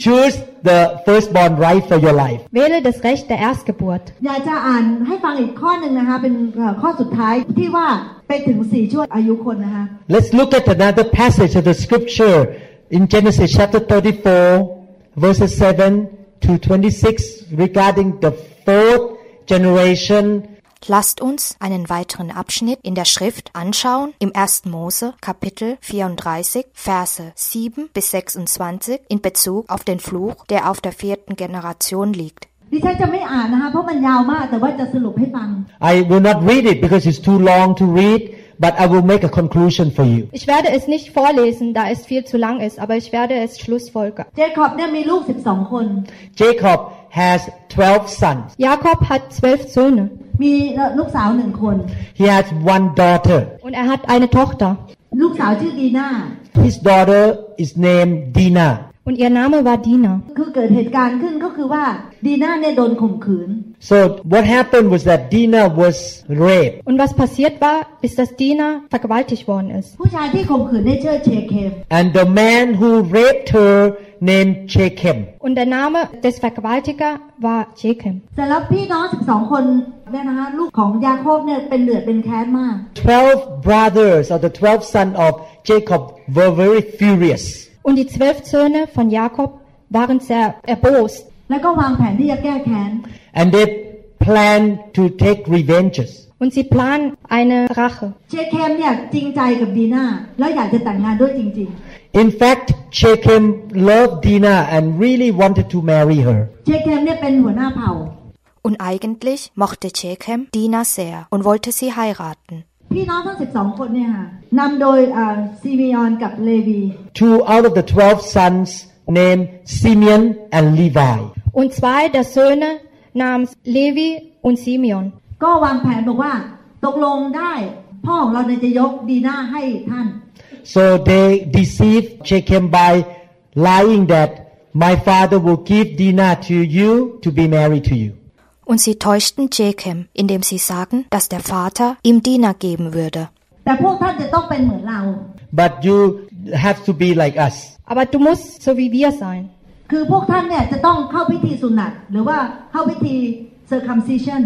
choose the firstborn right for your life. Wähle das Recht der Erstgeburt. อยากจะอ่านให้ฟังอีกข้อหนึ่งนะคะ เป็นเอ่อข้อสุดท้ายที่ว่าไปถึงสี่ช่วงอายุคนนะคะ Let's look at another passage of the scripture in Genesis chapter 34, verses 7 to 26 regarding the fourth generation Lasst uns einen weiteren Abschnitt in der Schrift anschauen, im 1. Mose Kapitel 34, Verse 7 bis 26 in Bezug auf den Fluch, der auf der vierten Generation liegt. ดิฉันจะไม่อ่านนะคะเพราะมันยาวมากแต่ว่าจะสรุปให้ฟัง I will not read it because it's too long to read, but I will make a conclusion for you. Ich werde es nicht vorlesen, da es viel zu lang ist, aber ich werde es schlussfolgern. เจคอบเนี่ยมีลูก 12 คน Jacob has 12 sons. Jakob hat zwölf Söhne มีลูกสาวหนึ่งคน He has one daughter. und er hat eine Tochter ลูกสาวชื่อดีน่า His daughter is named Dinah. Und ihr Name war Dina. คือเกิดเหตุการณ์ขึ้นก็คือว่าดีน่าเนี่ยโดนข่มขืน So what happened was that Dinah was raped. Und was passiert war, ist, dass Dina vergewaltigt worden ist. ผู้ชายที่ข่มขืนได้ชื่อเชเคม And the man who raped her named Shechem. Und der Name des Vergewaltiger war Jechem. เสร็จแล้วพี่น้อง12 คนเนี่ยนะคะลูกของยาโคบเนี่ยเป็นเดือดเป็นแค้นมาก Twelve brothers or the twelve sons of Jacob were very furious. Und die zwölf Söhne von Jakob waren sehr erbost. แล้วก็วางแผนที่จะแก้แค้น And they planned to take revenges. Und sie planen eine Rache. เชเคมเนี่ยจริงใจกับดีน่าแล้วอยากจะแต่งงานด้วยจริง In fact, Shechem loved Dinah and really wanted to marry her. ๆ เชเคมเนี่ยเป็นหัวหน้าเผ่า Und eigentlich mochte Jechem Dina sehr und wollte sie heiraten. พี่น้องทั้ง 12 คนเนี่ยค่ะนำโดยอ่าซิมิออนกับเลวี Two out of the twelve sons named Simeon and Levi. Und zwei der Söhne namens Levi und Simeon. ก็วางแผนบอกว่าตกลงได้พ่อของเราเนี่ยจะยกดีน่าให้ท่าน So they deceived Shechem by lying that my father will give Dinah to you to be married to you. Und sie täuschten Jechem, indem sie sagen, dass der Vater ihm Dina geben würde. แต่พวกท่านจะต้องเป็นเหมือนเรา But you have to be like us. Aber du musst so wie wir sein. คือพวกท่านเนี่ยจะต้องเข้าพิธีสุนัตหรือว่าเข้าพิธี circumcision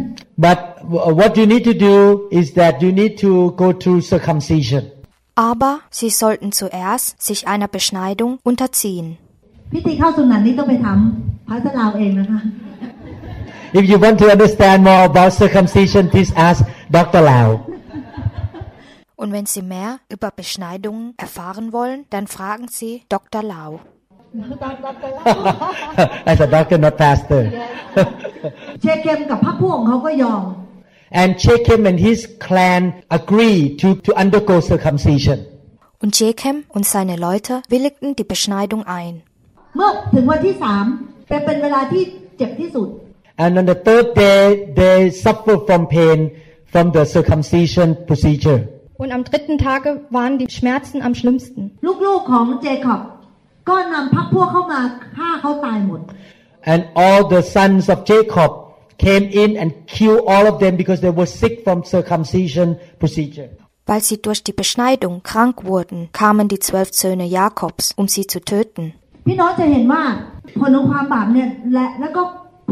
But w- what you need to do is that you need to go through circumcision. Aber sie sollten zuerst sich einer Beschneidung unterziehen. พิธีเข้าสุนัตนี้ต้องไปทำพระสลาวเองนะคะ If you want to understand more about circumcision, please ask Dr. Lau. Und wenn Sie mehr über Beschneidungen erfahren wollen, dann fragen Sie Dr. Lau. As a doctor, not pastor. เชเคมกับพรรคพวกของเขาก็ยอม and Shechem and his clan agreed to, to undergo circumcision. Und Jechem und seine Leute willigten die Beschneidung ein. เมื่อถึงวันที่สามเป็นเป็นเวลาที่เจ็บที่สุด And on the third day, they suffer from pain from the circumcision procedure. Und am dritten Tage waren die Schmerzen am schlimmsten. ลูกๆของเจคอบก็นำพรรคพวกเข้ามาฆ่าเขาตายหมด And all the sons of Jacob came in and killed all of them because they were sick from circumcision procedure. Weil sie durch die Beschneidung krank wurden, kamen die zwölf Söhne Jakobs, um sie zu töten. พี่น้องจะเห็นว่าผลของความบาปเนี่ยและแล้วก็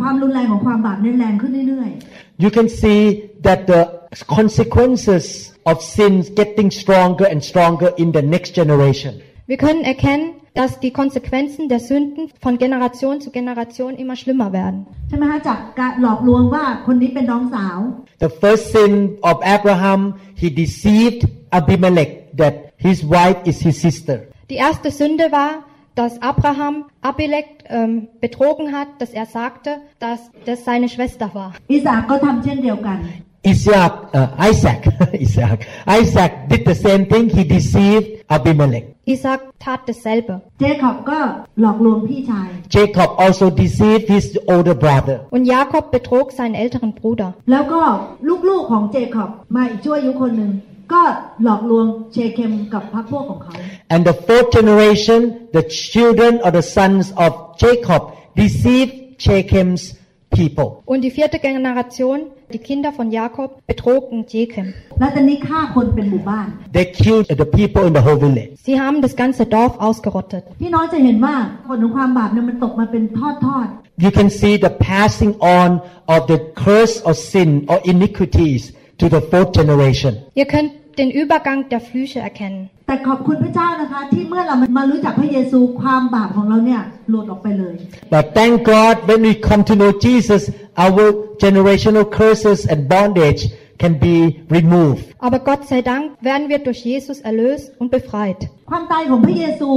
ความรุนแรงของความบาปเนี่ยแรงขึ้นเรื่อย You can see that the consequences of sins getting stronger and stronger in the next generation. Wir können erkennen, dass die Konsequenzen der Sünden von Generation zu Generation immer schlimmer werden. ๆใช่ไหมคะจากการหลอกลวงว่าคนนี้เป็นน้องสาว The first sin of Abraham, he deceived Abimelech that his wife is his sister. Die erste Sünde war, dass Abraham Abimelech ähm, betrogen hat, dass er sagte, dass das seine Schwester war. อิสากก็ทำเช่นเดียวกัน Isaac, uh, Isaac, Isaac, Isaac did the same thing. He deceived Abimelech. Isaac tat dasselbe. เจคอบก็หลอกลวงพี่ชาย Jacob also deceived his older brother. Und Jakob betrog seinen älteren Bruder. แล้วก็ลูกๆของเจคอบมาอีกชั่วอายุคนหนึ่ง ก็หลอกลวงเชเคมกับพรรคพวกของเขา And the fourth generation, the children or the sons of Jacob deceived Shechem's people. Und die vierte Generation, die Kinder von Jakob, betrogen Jechem. แล้วตอนนี้ฆ่าคนเป็นหมู่บ้าน They killed the people in the whole village. Sie haben das ganze Dorf ausgerottet. พี่น้องจะเห็นว่าผลของความบาปเนี่ยมันตกมาเป็นทอดทอด You can see the passing on of the curse of sin or iniquities to the fourth generation. Ihr könnt den Übergang der Flüche erkennen. แต่ขอบคุณพระเจ้านะคะที่เมื่อเรามารู้จักพระเยซูความบาปของเราเนี่ยหลุดออกไปเลย But thank God when we come to know Jesus, our generational curses and bondage can be removed. Aber Gott sei Dank werden wir durch Jesus erlöst und befreit. ความตายของพระเยซู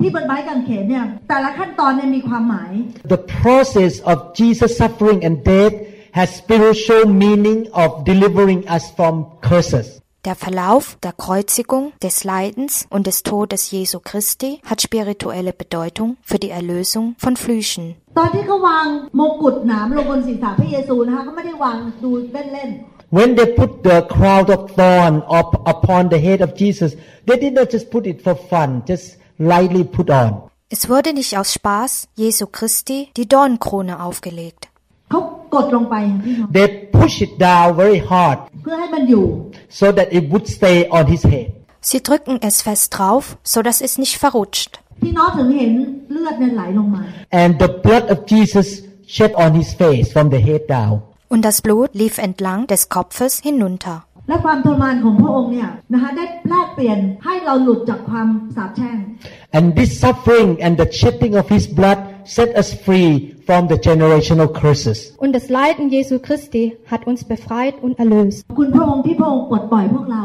ที่บนไม้กางเขนเนี่ยแต่ละขั้นตอนเนี่ยมีความหมาย The process of Jesus suffering and death has spiritual meaning of delivering us from curses. Der Verlauf der Kreuzigung, des Leidens und des Todes Jesu Christi hat spirituelle Bedeutung für die Erlösung von Flüchen. ตอนที่เขาวางมงกุฎหนามลงบนศีรษะพระเยซูนะคะเขาไม่ได้วางดูเล่น When they put the crown of thorn up upon the head of Jesus, they did not just put it for fun, just lightly put on. Es wurde nicht aus Spaß Jesu Christi die Dornenkrone aufgelegt. ๆเขากดลงไปค่ะพี่น้อง They push it down very hard เ พื่อให้มันอยู่ so that it would stay on his head. Sie drücken es fest drauf, so dass es nicht verrutscht. พี่น้องถึงเห็นเลือดเนี่ยไหลลงมา And the blood of Jesus shed on his face from the head down. Und das Blut lief entlang des Kopfes hinunter. และความทรมานของพระองค์เนี่ยนะคะได้แลกเปลี่ยนให้เราหลุดจากความสาปแช่ง And this suffering and the shedding of his blood set us free from the generational curses. Und das Leiden Jesu Christi hat uns befreit und erlöst. ขอบคุณพระองค์ที่พระองค์ปลดปล่อยพวกเรา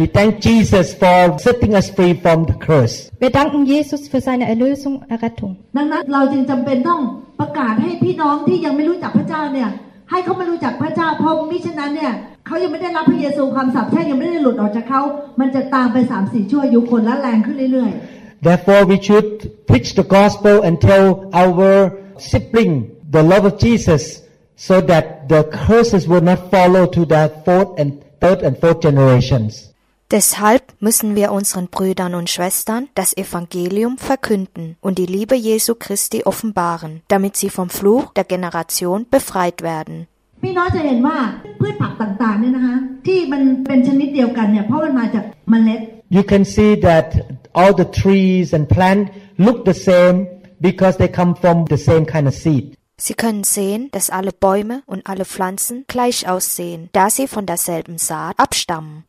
We thank Jesus for setting us free from the curse. Wir danken Jesus für seine Erlösung, Errettung. ดังนั้นเราจึงจำเป็นต้องประกาศให้พี่น้องที่ยังไม่รู้จักพระเจ้าเนี่ยให้เขามารู้จักพระเจ้าเพราะมิฉะนั้นเนี่ยเขายังไม่ได้รับพระเยซูความสาปแช่งยังไม่ได้หลุดออกจากเขา มันจะตามไปสามสี่ชั่วอายุคนและแรงขึ้นเรื่อย Therefore, we should preach the gospel and tell our sibling the love of Jesus so that the curses will not follow to the fourth and third and fourth generations. Deshalb müssen wir unseren Brüdern und Schwestern das Evangelium verkünden und die Liebe Jesu Christi offenbaren, damit sie vom Fluch der Generation befreit werden. ๆ พี่น้องจะเห็นว่าพืชผักต่างๆเนี่ยนะคะที่มันเป็นชนิดเดียวกันเนี่ยเพราะมันมาจากเมล็ด You can see that all the trees and plant look the same because they come from the same kind of seed. Sie können sehen, dass alle Bäume und alle Pflanzen gleich aussehen, da sie von derselben Saat abstammen.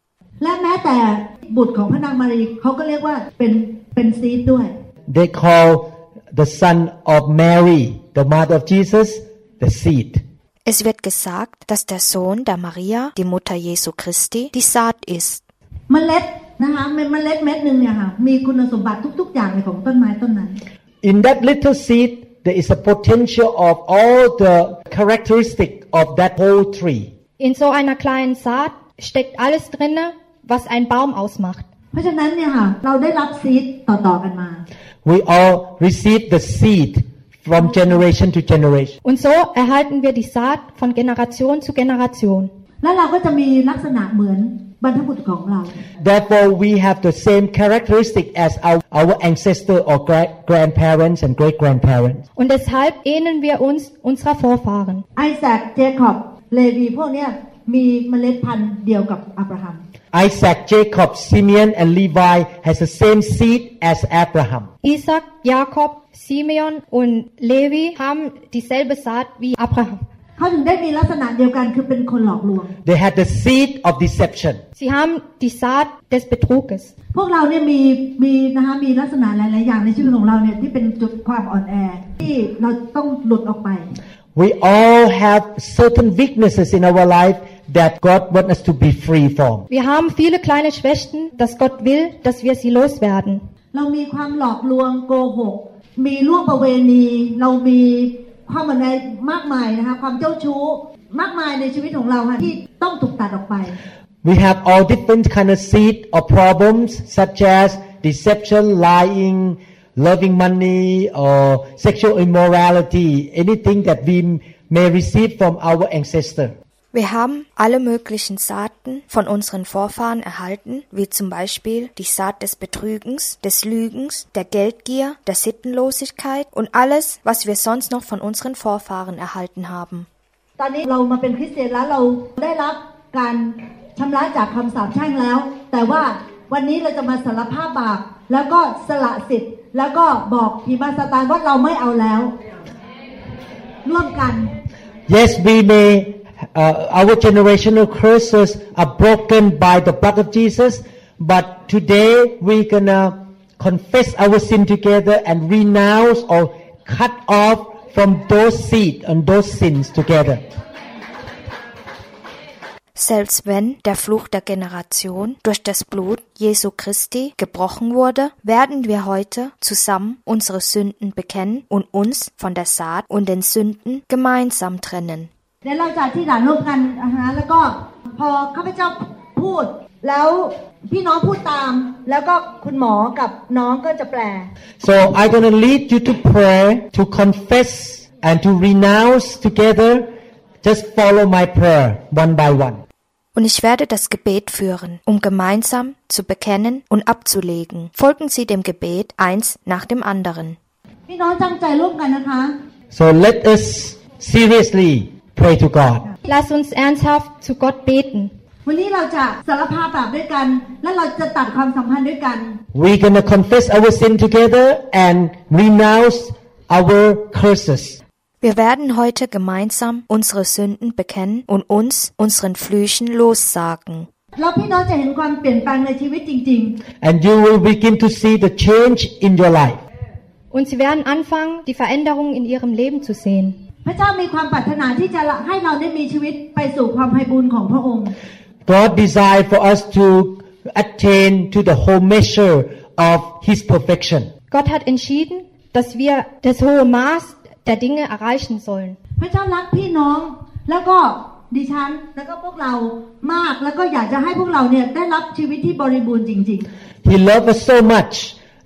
They call the son of Mary, the mother of Jesus, the seed. Es wird gesagt, dass der Sohn der Maria, die Mutter Jesu Christi, die Saat ist. นะคะเมล็ดเม็ดหนึ่งเนี่ยค่ะมีคุณสมบัติทุก ๆ อย่างในของต้นไม้ต้นนั้น In that little seed, there is a potential of all the characteristic of that whole tree. In so einer kleinen Saat steckt alles drinne, was ein Baum ausmacht. เพราะฉะนั้นเนี่ยค่ะเราได้รับซีดต่อๆกันมา We all receive the seed from generation to generation. Und so erhalten wir die Saat von Generation zu Generation. แล้วเราก็จะมีลักษณะเหมือนบรรพบุรุษของเรา Therefore, we have the same characteristic as our, our ancestor or gra- grandparents and great grandparents. Und deshalb ähneln wir uns unserer Vorfahren. ไอแซคเจคอบเลวีพวกเนี้ยมีเมล็ดพันธุ์เดียวกับอับราฮัม Isaac, Jacob, Simeon, and Levi has the same seed as Abraham. Isaac, Jakob, Simeon und Levi haben dieselbe Saat wie Abraham. เขาถึงได้มีลักษณะเดียวกันคือเป็นคนหลอกลวง They had the seed of deception. Sie haben die Saat des Betruges. พวกเราเนี่ยมีมีนะคะมีลักษณะหลายๆอย่างในชีวิตของเราเนี่ยที่เป็นจุดความอ่อนแอที่เราต้องหลุดออกไป We all have certain weaknesses in our life that God wants us to be free from. Wir haben viele kleine Schwächen, dass Gott will, dass wir sie loswerden. เรามีความหลอกลวงโกหก มีล่วงประเวณี เรามี ความอ่อนแอมากมายนะคะความเจ้าชู้มากมายในชีวิตของเราค่ะที่ต้องถูกตัดออกไป We have all different kind of seed or problems such as deception, lying, loving money, or sexual immorality, anything that we may receive from our ancestor. Wir haben alle möglichen Saaten von unseren Vorfahren erhalten, wie zum Beispiel die Saat des Betrügens, des Lügens, der Geldgier, der Sittenlosigkeit und alles, was wir sonst noch von unseren Vorfahren erhalten haben. Yes, we may uh, our generational curses are broken by the blood of Jesus. But today we're gonna confess our sin together and renounce or cut off from those seed and those sins together. Selbst wenn der Fluch der Generation durch das Blut Jesu Christi gebrochen wurde, werden wir heute zusammen unsere Sünden bekennen und uns von der Saat und den Sünden gemeinsam trennen. เดี๋ยวเราจะอธิษฐานร่วมกันนะคะแล้วก็พอข้าพเจ้าพูด แล้วพี่น้องพูดตาม แล้วก็คุณหมอกับน้องก็จะแปล So I'm gonna lead you to pray, to confess and to renounce together. Just follow my prayer one by one. Und ich werde das Gebet führen, um gemeinsam zu bekennen und abzulegen. Folgen Sie dem Gebet eins nach dem anderen. พี่น้องตั้งใจร่วมกันนะคะ So let us seriously pray to God. Lass uns ernsthaft zu Gott beten. วันนี้เราจะสารภาพบาปด้วยกัน และเราจะตัดความสัมพันธ์ด้วยกัน We're gonna confess our sin together and renounce our curses. Wir werden heute gemeinsam unsere Sünden bekennen und uns unseren Flüchen lossagen. แล้วพี่น้องจะเห็นความเปลี่ยนแปลงในชีวิตจริง And you will begin to see the change in your life. Und sie werden anfangen, die Veränderungen in ihrem Leben zu sehen. ๆพระเจ้ามีความปรารถนาที่จะให้เราได้มีชีวิตไปสู่ความไพบูรย์ของพระองค์ God desired for us to attain to the whole measure of His perfection. Gott hat entschieden, dass wir das hohe Maß der Dinge erreichen sollen. พระเจ้ารักพี่น้องแล้วก็ดิฉันแล้วก็พวกเรามากแล้วก็อยากจะให้พวกเราเนี่ยได้รับชีวิตที่บริบูรณ์จริง He loved us so much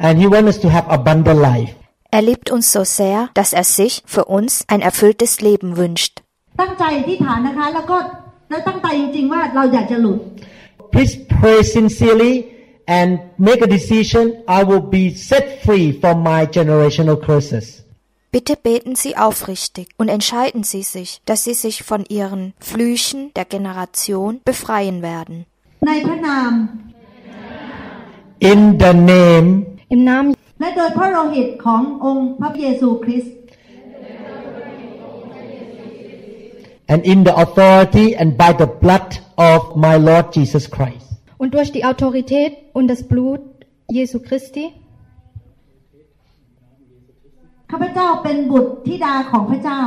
and He wants us to have abundant life. Er liebt uns so sehr, dass er sich für uns ein erfülltes Leben wünscht. Please pray sincerely and make a decision, I will be set free from my generational curses. Bitte beten Sie aufrichtig und entscheiden Sie sich, dass Sie sich von Ihren Flüchen der Generation befreien werden. In the name Im Namen และโดยพระโลหิตขององค์พระเยซูคริสต์ and in the authority and by the blood of my Lord Jesus Christ. und durch die Autorität und das Blut Jesu Christi ข้าพเจ้าเป็นบุตรธิดาของพระเจ้า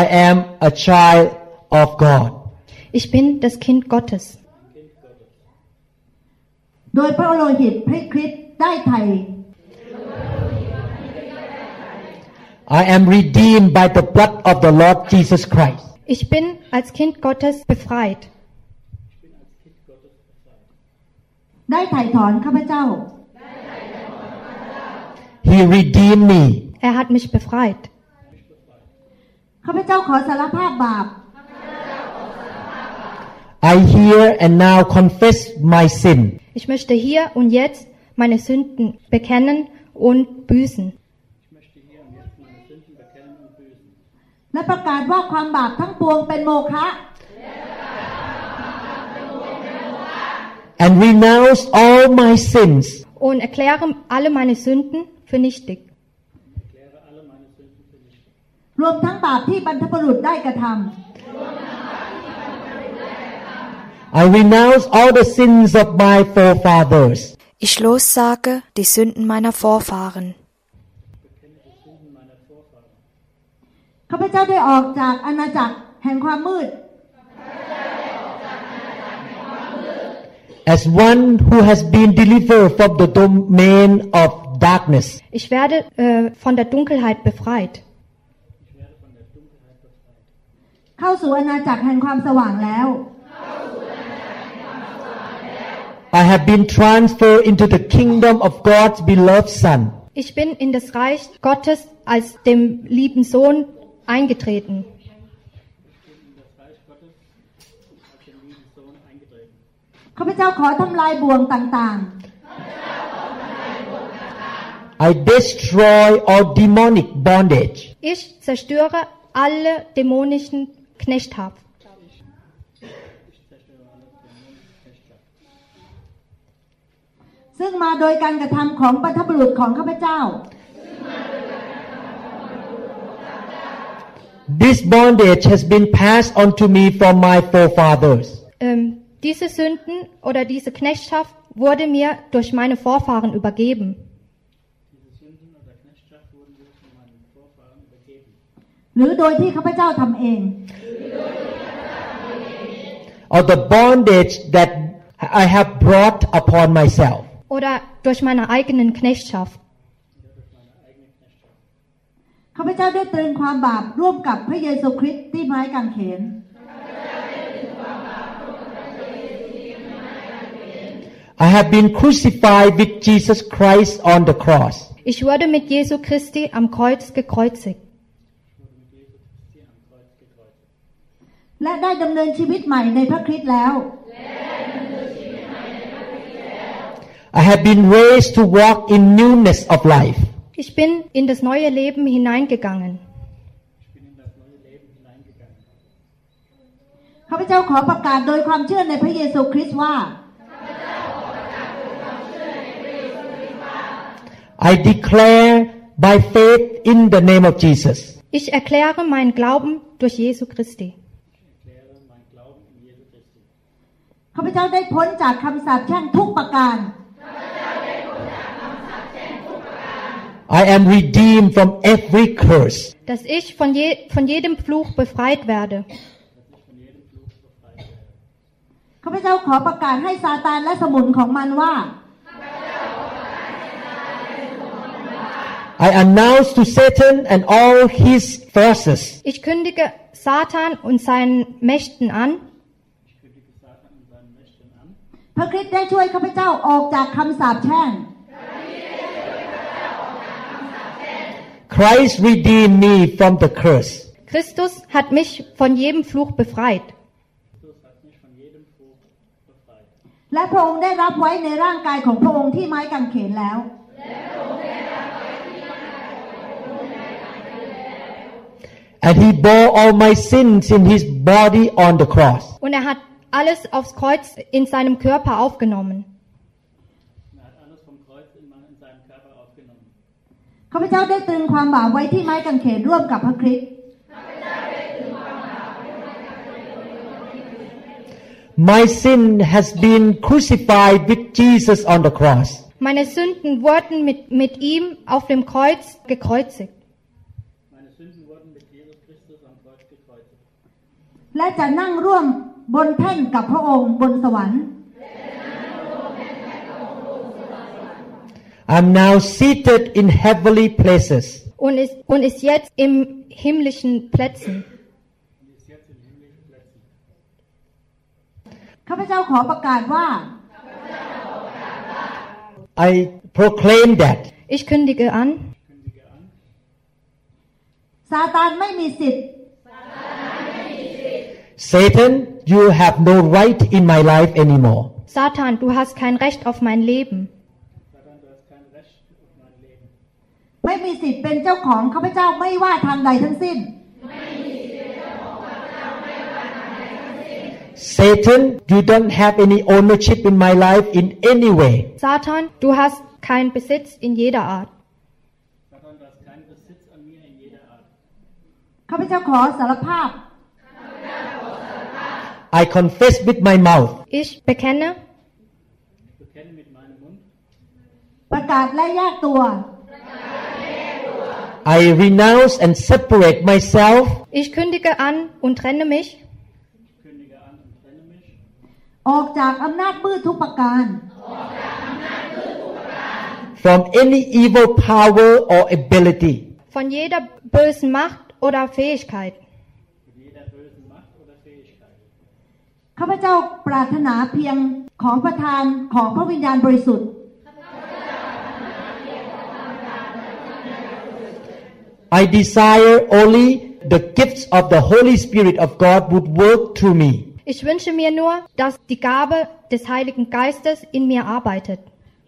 I am a child of God. Ich bin das Kind Gottes. โดยพระโลหิตพระคริสต์ได้ไถ่ I am redeemed by the blood of the Lord Jesus Christ. Ich bin als Kind Gottes befreit. ได้ไถ่ถอนข้าพเจ้า He redeemed me. Er hat mich befreit. ข้าพเจ้าขอสารภาพบาป I hear and now confess my sin. Ich möchte hier und jetzt meine Sünden bekennen und büßen. และประกาศว่าความบาปทั้งปวงเป็นโมฆะ and renounce all my sins Und erkläre alle meine Sünden für nichtig. รวมทั้งบาปที่บรรพบุรุษได้กระท I renounce all the sins of my forefathers. Ich lossage die Sünden meiner Vorfahren. ำข้าพเจ้าได้ออกจากอาณาจักรแห่งความมืด As one who has been delivered from the domain of darkness, Ich werde äh, von der Dunkelheit befreit. เข้าสู่อาณาจักรแห่งความสว่างแล้ว I have been transferred into the kingdom of God's beloved Son. Ich bin in das Reich Gottes als dem lieben Sohn eingetreten. I destroy all demonic bondage. Ich zerstöre alle dämonischen Knechthaft. ซึ่งมาโดยการกระทำของบรรพบุรุษของข้าพเจ้า This bondage has been passed on to me from my forefathers. Ähm, diese Sünden oder diese Knechtschaft wurde mir durch meine Vorfahren übergeben. หรือโดยที่ข้าพเจ้าทำเอง Or the bondage that I have brought upon myself. Oder durch meine eigenen Knechtschaft. ข้าพเจ้าได้ตรึงความบาปร่วมกับพระเยซูคริสต์ที่ไม้กางเขน I have been crucified with Jesus Christ on the cross. Ich wurde mit Jesu Christi am Kreuz gekreuzigt. และได้ดำเนินชีวิตใหม่ในพระคริสต์แล้ว I have been raised to walk in newness of life. Ich bin in das neue Leben hineingegangen. ข้าพเจ้าขอประกาศโดยความเชื่อในพระเยซูคริสต์ว่า I declare by faith in the name of Jesus. Ich erkläre meinen Glauben durch Jesu Christi. ข้าพเจ้าได้พ้นจากคำสาปแช่งทุกประการ I am redeemed from every curse. Dass ich von, je, von jedem Fluch befreit werde. ข้าพเจ้าขอประกาศให้ซาตานและสมุนของมันว่า I announce to Satan and all his forces Ich kündige Satan und seinen Mächten an, พระคริสต์ได้ช่วยข้าพเจ้าออกจากคำสาปแช่ง Christ redeemed me from the curse. Christus hat mich von jedem Fluch befreit. และพระองค์ได้รับไว้ในร่างกายของพระองค์ที่ไม้กางเขนแล้ว And he bore all my sins in his body on the cross. Und er hat alles aufs Kreuz in seinem Körper aufgenommen. ข้าพเจ้าได้ตรึงความบาปไว้ที่ไม้กางเขนร่วมกับพระคริสต์ My sin has been crucified with Jesus on the cross. Meine Sünden wurden mit, mit ihm auf dem Kreuz gekreuzigt. Meine Sünden wurden mit Jesus Christus am Kreuz gekreuzigt. และจะนั่งร่วมบนแท่นกับพระองค์บนสวรรค์ I'm now seated in heavenly places. Und ist, und ist jetzt im himmlischen Plätzen. ข้าพเจ้าขอประกาศว่า I proclaim that Ich kündige an, ซาตานไม่มีสิทธิ์ Satan, you have no right in my life anymore. Satan, du hast kein Recht auf mein Leben. ไม่มีสิทธิ์เป็นเจ้าของข้าพเจ้าไม่ว่าทางใดทั้งสิ้น Satan, you don't have any ownership in my life in any way. Satan, du hast keinen Besitz in jeder Art. Satan, du hast keinen Besitz an mir in jeder Art. ข้าพเจ้าขอสารภาพ I confess with my mouth. Ich bekenne, Ich bekenne mit meinem Mund, ประกาศและแยกตัว I renounce and separate myself ich kündige an und trenne mich ich kündige an und trenne mich ออกจากอำนาจมืดทุกประการ from any evil power or ability. von jeder bösen Macht oder Fähigkeit. mit jeder bösen Macht oder Fähigkeit. ข้าพเจ้าปรารถนาเพียงของประทานของพระวิญญาณบริสุทธิ์ I desire only the gifts of the Holy Spirit of God would work through me. Ich wünsche mir nur, dass die Gabe des Heiligen Geistes in mir arbeitet.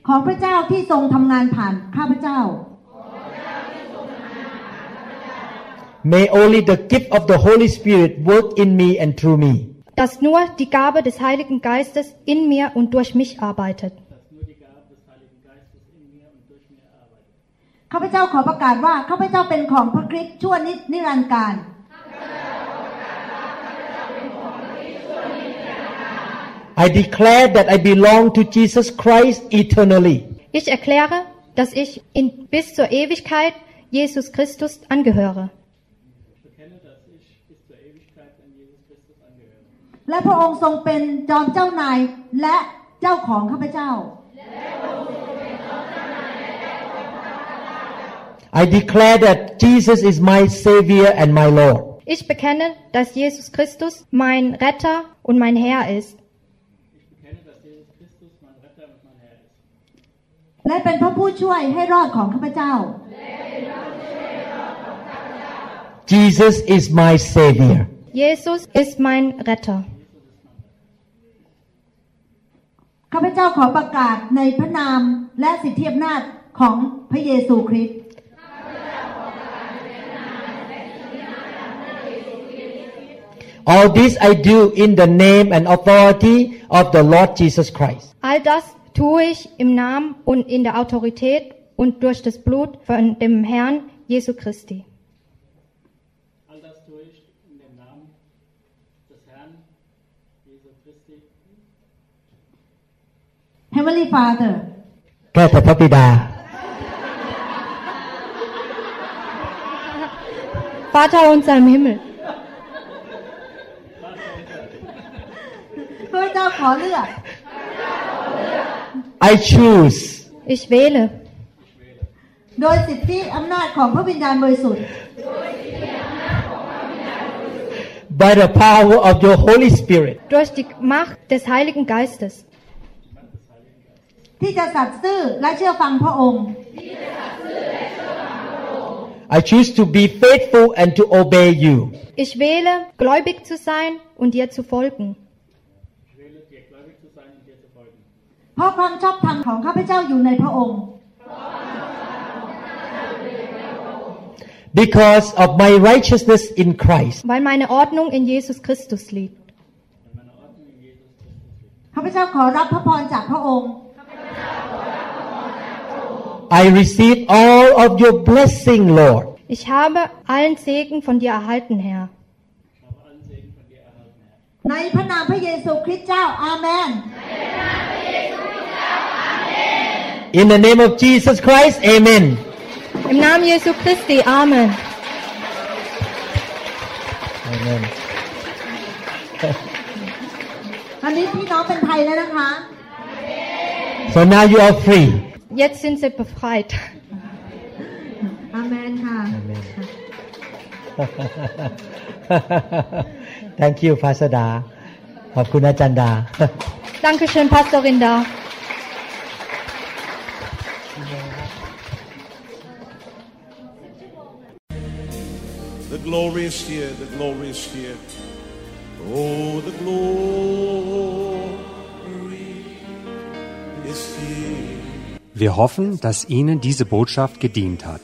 ของพระเจ้าที่ทรงทำงานผ่านข้าพเจ้า May only the gift of the Holy Spirit work in me and through me. Dass nur die Gabe des Heiligen Geistes in mir und durch mich arbeitet. ข้าพเจ้าขอประกาศว่าข้าพเจ้าเป็นของพระคริสต์ชั่วนิรันดร์การ I declare that I belong to Jesus Christ eternally. Ich erkläre, dass ich in bis zur Ewigkeit Jesus Christus angehöre. และพระองค์ทรงเป็นจอมเจ้านายและเจ้าของข้าพเจ้าและ I declare that Jesus is my Savior and my Lord. Ich bekenne, dass Jesus Christus mein Retter und mein Herr ist. และเป็นพระผู้ช่วยให้รอดของข้าพเจ้า Jesus is my Savior. Jesus ist mein Retter. ข้าพเจ้าขอประกาศในพระนามและสิทธิอำนาจของพระเยซูคริสต์ All this I do in the name and authority of the Lord Jesus Christ. All das tue ich im Namen und in der Autorität und durch das Blut von dem Herrn Jesu Christi. All das tue ich in dem Namen des Herrn Jesu Christi. Heavenly Father แก่แต่พระบิดา Vater unser im Himmel, ข้าพเจ้าขอเลือก I choose ich wähle โดยสิทธิอำนาจของพระวิญญาณบริสุทธิ์ by the power of your Holy Spirit durch die Macht des Heiligen Geistes, ที่จะสัตย์ซื่อและเชื่อฟังพระองค์ I choose to be faithful and to obey you. Ich wähle, gläubig zu sein und dir zu folgen. เพราะความชอบธรรมของข้าพเจ้าอยู่ในพระองค์ Because of my righteousness in Christ, Weil meine Ordnung in Jesus Christus liegt. ข้าพเจ้าขอรับพระพรจากพระองค์ I receive all of your blessing, Lord. Ich habe allen Segen von dir erhalten, Herr. ในพระนามพระเยซูคริสต์เจ้า อาเมน In the name of Jesus Christ, amen. Im Namen Jesu Christi, Amen. Amen. ตอนนี้พี่น้องเป็นไทยแล้วนะคะ So now you are free. Jetzt sind sie befreit. อาเมนค่ะ Thank you, Pastor Da. ขอบคุณอาจารย์ดา Dankeschön, Pastorin da. The glory is here, the glory is here. Oh, the glory is here. Wir hoffen, dass Ihnen diese Botschaft gedient hat.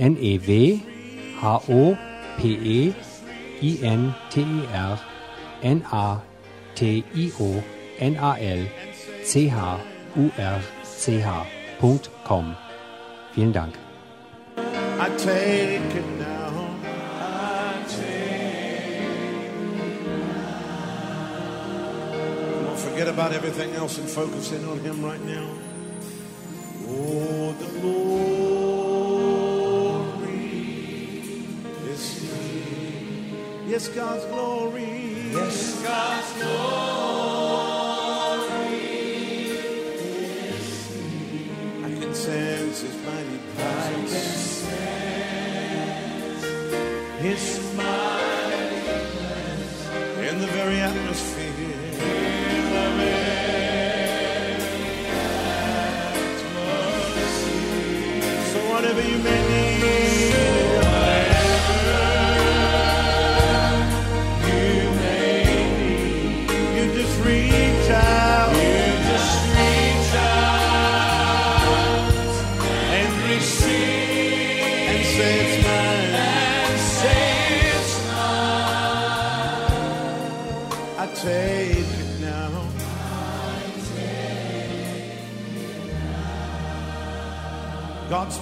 N-E-W-H-O-P-E-I-N-T-E-R N-A-T-I-O-N-A-L-C-H-U-R-C-H.com. Vielen Dank. I take it now. I take Come on, forget about everything else and focus in on Him right now. Oh, the glory Yes, God's glory. Yes, God's glory is. I can sense His mighty presence. His mighty presence in the very atmosphere. In the very atmosphere. So whatever you may need,